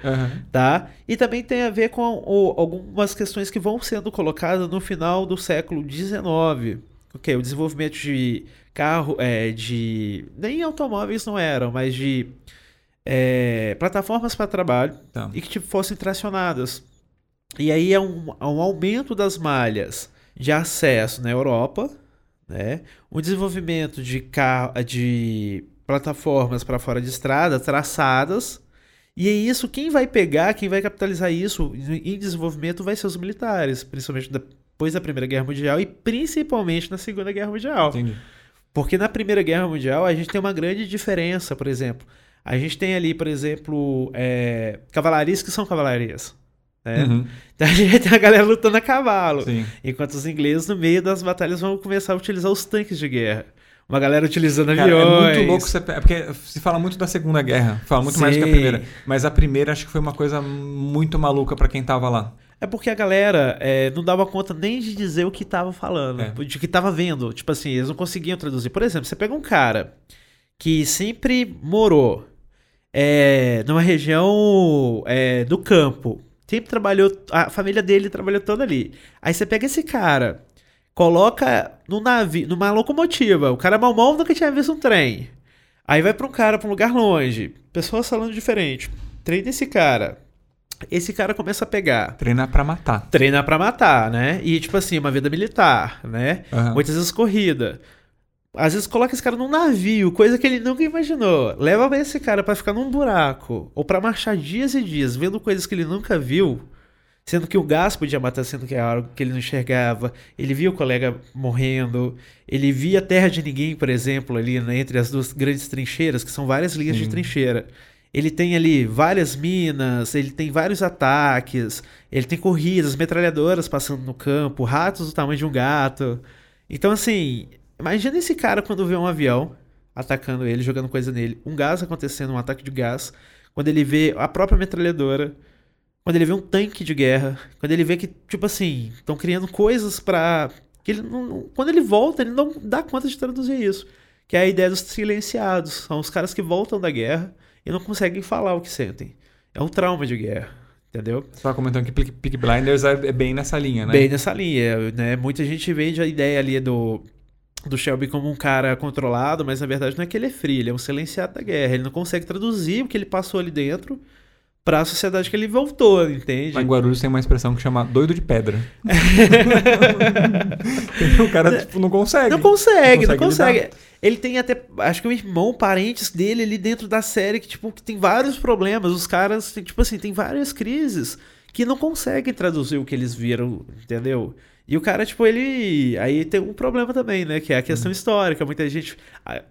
Speaker 2: tá? E também tem a ver com o- algumas questões que vão sendo colocadas no final do século XIX. Ok, o desenvolvimento de carro, é, de nem automóveis não eram, mas de é, plataformas para trabalho
Speaker 1: Tá.
Speaker 2: e que tipo, fossem tracionadas. E aí é um, é um aumento das malhas de acesso na Europa, né? Um desenvolvimento de, carro, de plataformas para fora de estrada, traçadas. E é isso, quem vai pegar, quem vai capitalizar isso em desenvolvimento vai ser os militares, principalmente depois da Primeira Guerra Mundial e principalmente na Segunda Guerra Mundial.
Speaker 1: Entendi.
Speaker 2: Porque na Primeira Guerra Mundial a gente tem uma grande diferença, por exemplo. A gente tem ali, por exemplo, é, cavalarias que são cavalarias. Né?
Speaker 1: Uhum.
Speaker 2: Então a gente tem a galera lutando a cavalo.
Speaker 1: Sim.
Speaker 2: Enquanto os ingleses, no meio das batalhas, vão começar a utilizar os tanques de guerra. Uma galera utilizando
Speaker 1: Cara,
Speaker 2: aviões.
Speaker 1: é muito louco você pe- porque se fala muito da Segunda Guerra, fala muito mais do que a
Speaker 2: Sim.
Speaker 1: primeira, mas a primeira acho que foi uma coisa muito maluca pra quem tava lá.
Speaker 2: É porque a galera é, não dava conta nem de dizer o que tava falando,
Speaker 1: É.
Speaker 2: de que tava vendo. Tipo assim, eles não conseguiam traduzir. Por exemplo, você pega um cara que sempre morou é, numa região é, do campo, sempre trabalhou, a família dele trabalhou toda ali. Aí você pega esse cara, coloca no navio, numa locomotiva, o cara mal mal nunca tinha visto um trem. Aí vai pra um cara pra um lugar longe, pessoas falando diferente. Treina esse cara. Esse cara começa a pegar.
Speaker 1: Treinar pra matar.
Speaker 2: Treinar pra matar, né? E, tipo assim, uma vida militar, né?
Speaker 1: Aham.
Speaker 2: Muitas vezes corrida. Às vezes coloca esse cara num navio, coisa que ele nunca imaginou. Leva esse cara pra ficar num buraco, ou pra marchar dias e dias, vendo coisas que ele nunca viu. Sendo que o gás podia matar, sendo que é algo que ele não enxergava. Ele via o colega morrendo. Ele via a terra de ninguém, por exemplo, ali né, entre as duas grandes trincheiras, que são várias linhas de
Speaker 1: Sim.
Speaker 2: trincheira. Ele tem ali várias minas, ele tem vários ataques, ele tem corridas, metralhadoras passando no campo, ratos do tamanho de um gato. Então, assim, imagina esse cara quando vê um avião atacando ele, jogando coisa nele, um gás acontecendo, um ataque de gás, quando ele vê a própria metralhadora, quando ele vê um tanque de guerra, quando ele vê que, tipo assim, estão criando coisas pra. Que ele não, quando ele volta, ele não dá conta de traduzir isso. Que é a ideia dos silenciados. São os caras que voltam da guerra e não conseguem falar o que sentem. É um trauma de guerra, entendeu?
Speaker 1: Você comentando que Peak Blinders é é bem nessa linha, né?
Speaker 2: Bem nessa linha, né? Muita gente vende a ideia ali do, do Shelby como um cara controlado, mas na verdade não é que ele é frio, ele é um silenciado da guerra. Ele não consegue traduzir o que ele passou ali dentro pra sociedade que ele voltou, entende?
Speaker 1: Lá em Guarulhos tem uma expressão que chama doido de pedra. o cara tipo, não consegue.
Speaker 2: Não consegue, não
Speaker 1: Não
Speaker 2: consegue.
Speaker 1: consegue
Speaker 2: Ele tem até, acho que o irmão, parentes dele ali dentro da série que, tipo, que tem vários problemas. Os caras, tipo assim, tem várias crises que não conseguem traduzir o que eles viram, entendeu? E o cara, tipo, ele. Aí tem um problema também, né? Que é a questão histórica. Muita gente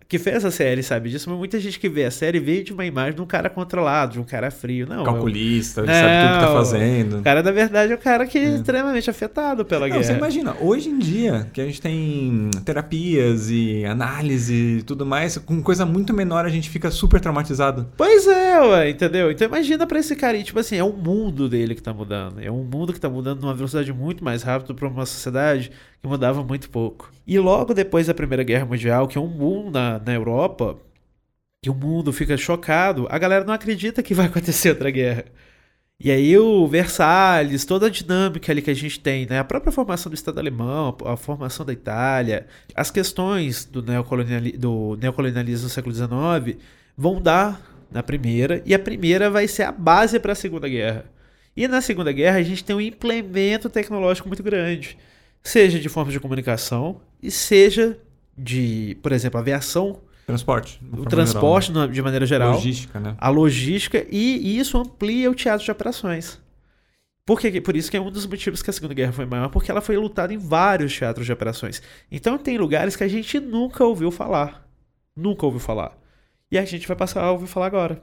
Speaker 2: que fez a série sabe disso, mas muita gente que vê a série vê de uma imagem de um cara controlado, de um cara frio. Não, é
Speaker 1: Calculista, ele sabe tudo que tá
Speaker 2: Não,
Speaker 1: fazendo.
Speaker 2: o cara, na verdade, é o cara que é extremamente afetado pela
Speaker 1: Não, você
Speaker 2: guerra.
Speaker 1: imagina, hoje em dia, que a gente tem terapias e análise e tudo mais, com coisa muito menor a gente fica super traumatizado.
Speaker 2: Pois é, ué, entendeu? Então imagina pra esse cara aí, tipo assim, é o mundo dele que tá mudando. É um mundo que tá mudando numa velocidade muito mais rápida pra uma sociedade que mudava muito pouco. E logo depois da Primeira Guerra Mundial, que é um boom na, na Europa, que o mundo fica chocado, a galera não acredita que vai acontecer outra guerra. E aí o Versalhes, toda a dinâmica ali que a gente tem, né? A própria formação do Estado alemão, a formação da Itália, as questões do, neocoloniali do neocolonialismo no século XIX vão dar na primeira, e a primeira vai ser a base para a Segunda Guerra. E na Segunda Guerra a gente tem um implemento tecnológico muito grande, seja de forma de comunicação e seja de, por exemplo, aviação,
Speaker 1: Transporte.
Speaker 2: o transporte no- de maneira
Speaker 1: geral,
Speaker 2: geral
Speaker 1: né? Logística, né?
Speaker 2: a logística e isso amplia o teatro de operações. Por, que, por isso que é um dos motivos que a Segunda Guerra foi maior, porque ela foi lutada em vários teatros de operações. Então tem lugares que a gente nunca ouviu falar. Nunca ouviu falar. E a gente vai passar a ouvir falar agora.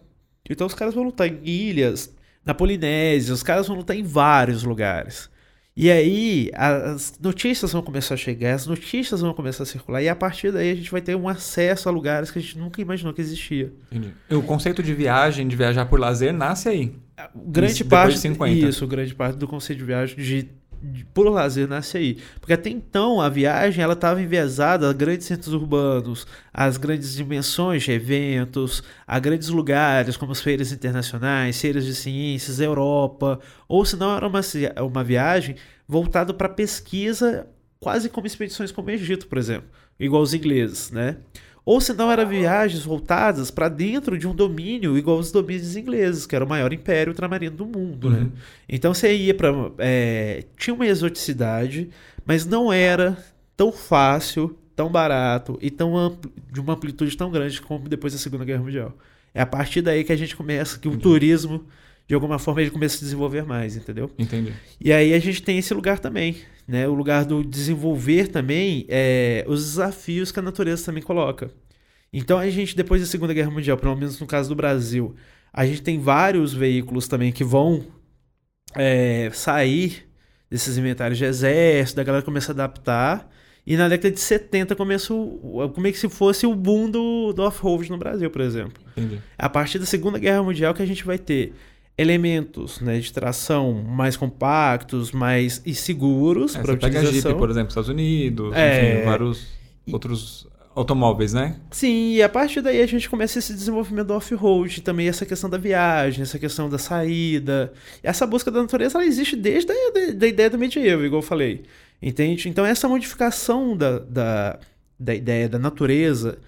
Speaker 2: Então os caras vão lutar em ilhas, na Polinésia, os caras vão lutar em vários lugares. E aí as notícias vão começar a chegar, as notícias vão começar a circular, e a partir daí a gente vai ter um acesso a lugares que a gente nunca imaginou que existia.
Speaker 1: Entendi. O conceito de viagem, de viajar por lazer, nasce aí.
Speaker 2: grande
Speaker 1: Isso,
Speaker 2: parte
Speaker 1: de 50.
Speaker 2: isso, grande parte do conceito de viagem de por lazer nasce aí, porque até então a viagem ela estava enviesada a grandes centros urbanos, às grandes dimensões de eventos, a grandes lugares como as feiras internacionais, feiras de ciências, Europa, ou se não era uma, uma viagem voltada para pesquisa, quase como expedições como o Egito, por exemplo, igual os ingleses, né? Ou se não eram viagens voltadas para dentro de um domínio igual os domínios ingleses, que era o maior império ultramarino do mundo, né?
Speaker 1: Uhum.
Speaker 2: Então você ia para tinha uma exoticidade, mas não era tão fácil, tão barato e tão amplo, de uma amplitude tão grande como depois da Segunda Guerra Mundial. É a partir daí que a gente começa que o turismo de alguma forma ele começa a se desenvolver mais, entendeu?
Speaker 1: Entendi.
Speaker 2: E aí a gente tem esse lugar também, né? O lugar do desenvolver também é, os desafios que a natureza também coloca. Então a gente, depois da Segunda Guerra Mundial, pelo menos no caso do Brasil, a gente tem vários veículos também que vão é, sair desses inventários de exército, da galera começa a adaptar. E na década de 70 começa o, como é que se fosse o boom do, do off-road no Brasil, por exemplo.
Speaker 1: Entendi.
Speaker 2: A partir da Segunda Guerra Mundial que a gente vai ter elementos né, de tração mais compactos, mais e seguros
Speaker 1: É,
Speaker 2: para
Speaker 1: você pega a Jeep,
Speaker 2: utilização.
Speaker 1: por exemplo, Estados Unidos,
Speaker 2: É.
Speaker 1: enfim, vários outros automóveis, né?
Speaker 2: Sim, e a partir daí a gente começa esse desenvolvimento do off-road, também essa questão da viagem, essa questão da saída. Essa busca da natureza, ela existe desde a da, da ideia do medievo, igual eu falei. Entende? Então essa modificação da, da, da ideia da natureza,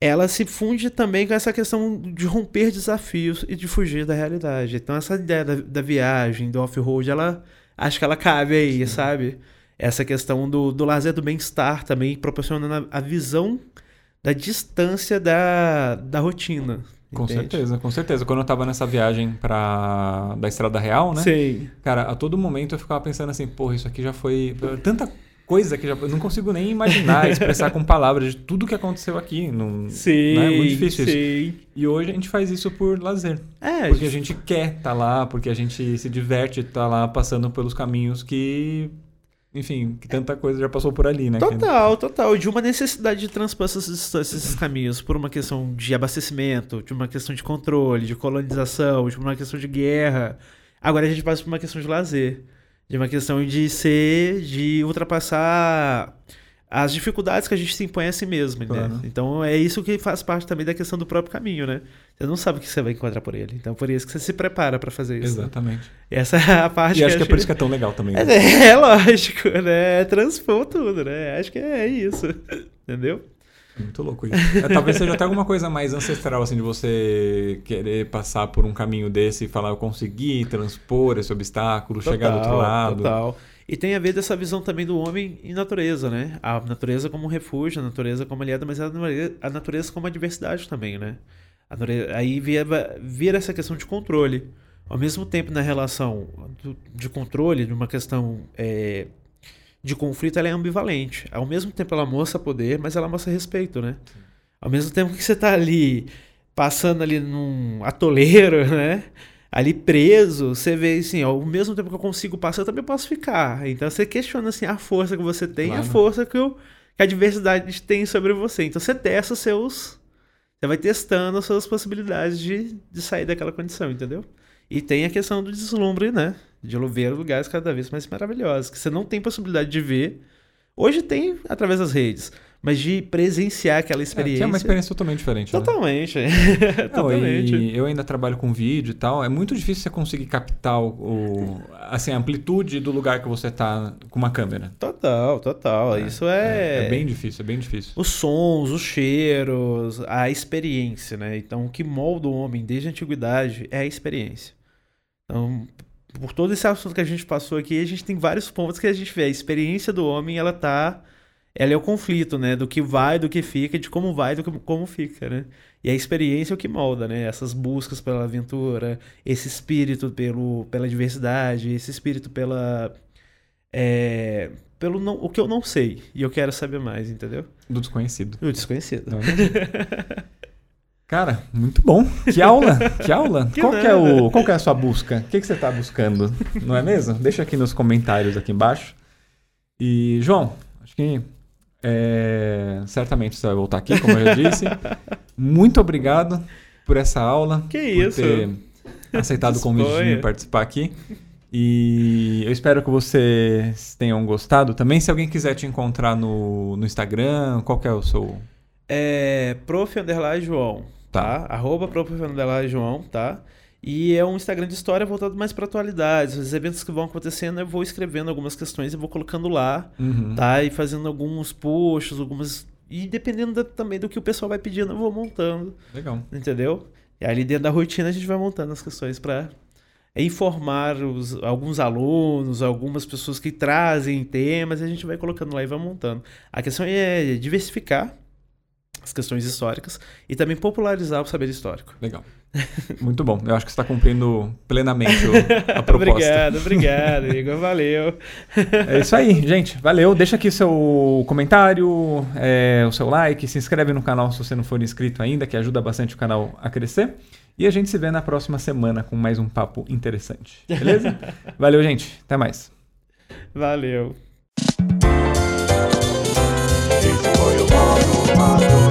Speaker 2: ela se funde também com essa questão de romper desafios e de fugir da realidade. Então essa ideia da, da viagem, do off-road, ela acho que ela cabe aí, Sim. sabe? essa questão do, do lazer do bem-estar também, proporcionando a, a, visão da distância da, da rotina.
Speaker 1: Com entende? certeza, com certeza. Quando eu tava nessa viagem pra, da Estrada Real, né?
Speaker 2: Sim.
Speaker 1: Cara, a todo momento eu ficava pensando assim, porra, isso aqui já foi. Tanta coisa que já, eu não consigo nem imaginar, expressar com palavras de tudo que aconteceu aqui. Não,
Speaker 2: sim,
Speaker 1: né? É muito difícil
Speaker 2: sim.
Speaker 1: isso. E hoje a gente faz isso por lazer.
Speaker 2: É,
Speaker 1: porque a gente quer estar tá lá, porque a gente se diverte estar tá lá passando pelos caminhos que enfim, que tanta coisa já passou por ali, né?
Speaker 2: Total, total. De uma necessidade de transpor distâncias, esses caminhos, por uma questão de abastecimento, de uma questão de controle, de colonização, de uma questão de guerra. Agora a gente passa por uma questão de lazer. De uma questão de ser, de ultrapassar as dificuldades que a gente se impõe a si mesmo, né? claro. né? Então é isso que faz parte também da questão do próprio caminho, né? Você não sabe o que você vai encontrar por ele. Então por isso que você se prepara para fazer isso.
Speaker 1: Né? Exatamente. Né?
Speaker 2: Essa é a parte
Speaker 1: e que acho que é por isso que é tão legal também.
Speaker 2: Né? É, é, lógico, né? É transpor tudo, né? Acho que é isso. Entendeu?
Speaker 1: Muito louco isso. É, talvez seja até alguma coisa mais ancestral, assim, de você querer passar por um caminho desse e falar, eu consegui transpor esse obstáculo, total, chegar do outro lado.
Speaker 2: Total. E tem a ver dessa visão também do homem em natureza, né? A natureza como um refúgio, a natureza como aliada, mas a natureza como adversidade também, né? Natureza, aí vira, vira essa questão de controle. Ao mesmo tempo, na relação do, de controle, de uma questão é, de conflito, ela é ambivalente. Ao mesmo tempo, ela mostra poder, mas ela mostra respeito, né? Ao mesmo tempo que você está ali passando ali num atoleiro, né? ali preso, você vê assim, ao mesmo tempo que eu consigo passar, eu também posso ficar. Então você questiona assim a força que você tem, claro. a força que, eu, que a diversidade tem sobre você. Então você testa os seus. Você vai testando as suas possibilidades de, de sair daquela condição, entendeu? E tem a questão do deslumbre, né? De ver lugares cada vez mais maravilhosos, que você não tem possibilidade de ver. Hoje tem através das redes mas de presenciar aquela experiência. É, que
Speaker 1: é uma experiência totalmente diferente.
Speaker 2: Totalmente.
Speaker 1: Né? totalmente. Não, eu ainda trabalho com vídeo e tal. É muito difícil você conseguir captar o, assim, a amplitude do lugar que você está com uma câmera.
Speaker 2: Total, total. É, Isso é...
Speaker 1: é... é. bem difícil, é bem difícil.
Speaker 2: Os sons, os cheiros, a experiência, né? Então, o que molda o homem desde a antiguidade é a experiência. Então, por todo esse assunto que a gente passou aqui, a gente tem vários pontos que a gente vê. A experiência do homem, ela tá ela é o conflito, né? Do que vai, do que fica, de como vai, do que como fica, né? E a experiência é o que molda, né? Essas buscas pela aventura, esse espírito pelo, pela diversidade, esse espírito pela. É, pelo não, o que eu não sei e eu quero saber mais, entendeu?
Speaker 1: Do desconhecido.
Speaker 2: Do desconhecido.
Speaker 1: Cara, muito bom. Que aula, que aula. Que qual, que é o, qual que é a sua busca? O que, que você está buscando? Não é mesmo? Deixa aqui nos comentários aqui embaixo. E, João, acho que é, certamente você vai voltar aqui, como eu já disse. Muito obrigado por essa aula.
Speaker 2: Que isso?
Speaker 1: Por ter aceitado o convite de participar aqui. E eu espero que vocês tenham gostado. Também, se alguém quiser te encontrar no, no Instagram, qual que é o seu...
Speaker 2: É prof. João, tá? tá? Arroba. João, tá? E é um Instagram de história voltado mais para atualidades. Os eventos que vão acontecendo, eu vou escrevendo algumas questões e vou colocando lá, uhum. tá? E fazendo alguns posts, algumas. E dependendo da, também do que o pessoal vai pedindo, eu vou montando.
Speaker 1: Legal.
Speaker 2: Entendeu? E ali dentro da rotina a gente vai montando as questões para informar os, alguns alunos, algumas pessoas que trazem temas, e a gente vai colocando lá e vai montando. A questão é diversificar as questões históricas e também popularizar o saber histórico.
Speaker 1: Legal. Muito bom. Eu acho que você está cumprindo plenamente a proposta.
Speaker 2: obrigado, obrigado, Igor. Valeu.
Speaker 1: É isso aí, gente. Valeu. Deixa aqui seu comentário, é, o seu like, se inscreve no canal se você não for inscrito ainda, que ajuda bastante o canal a crescer. E a gente se vê na próxima semana com mais um papo interessante. Beleza? Valeu, gente. Até mais.
Speaker 2: Valeu.
Speaker 3: Esse foi o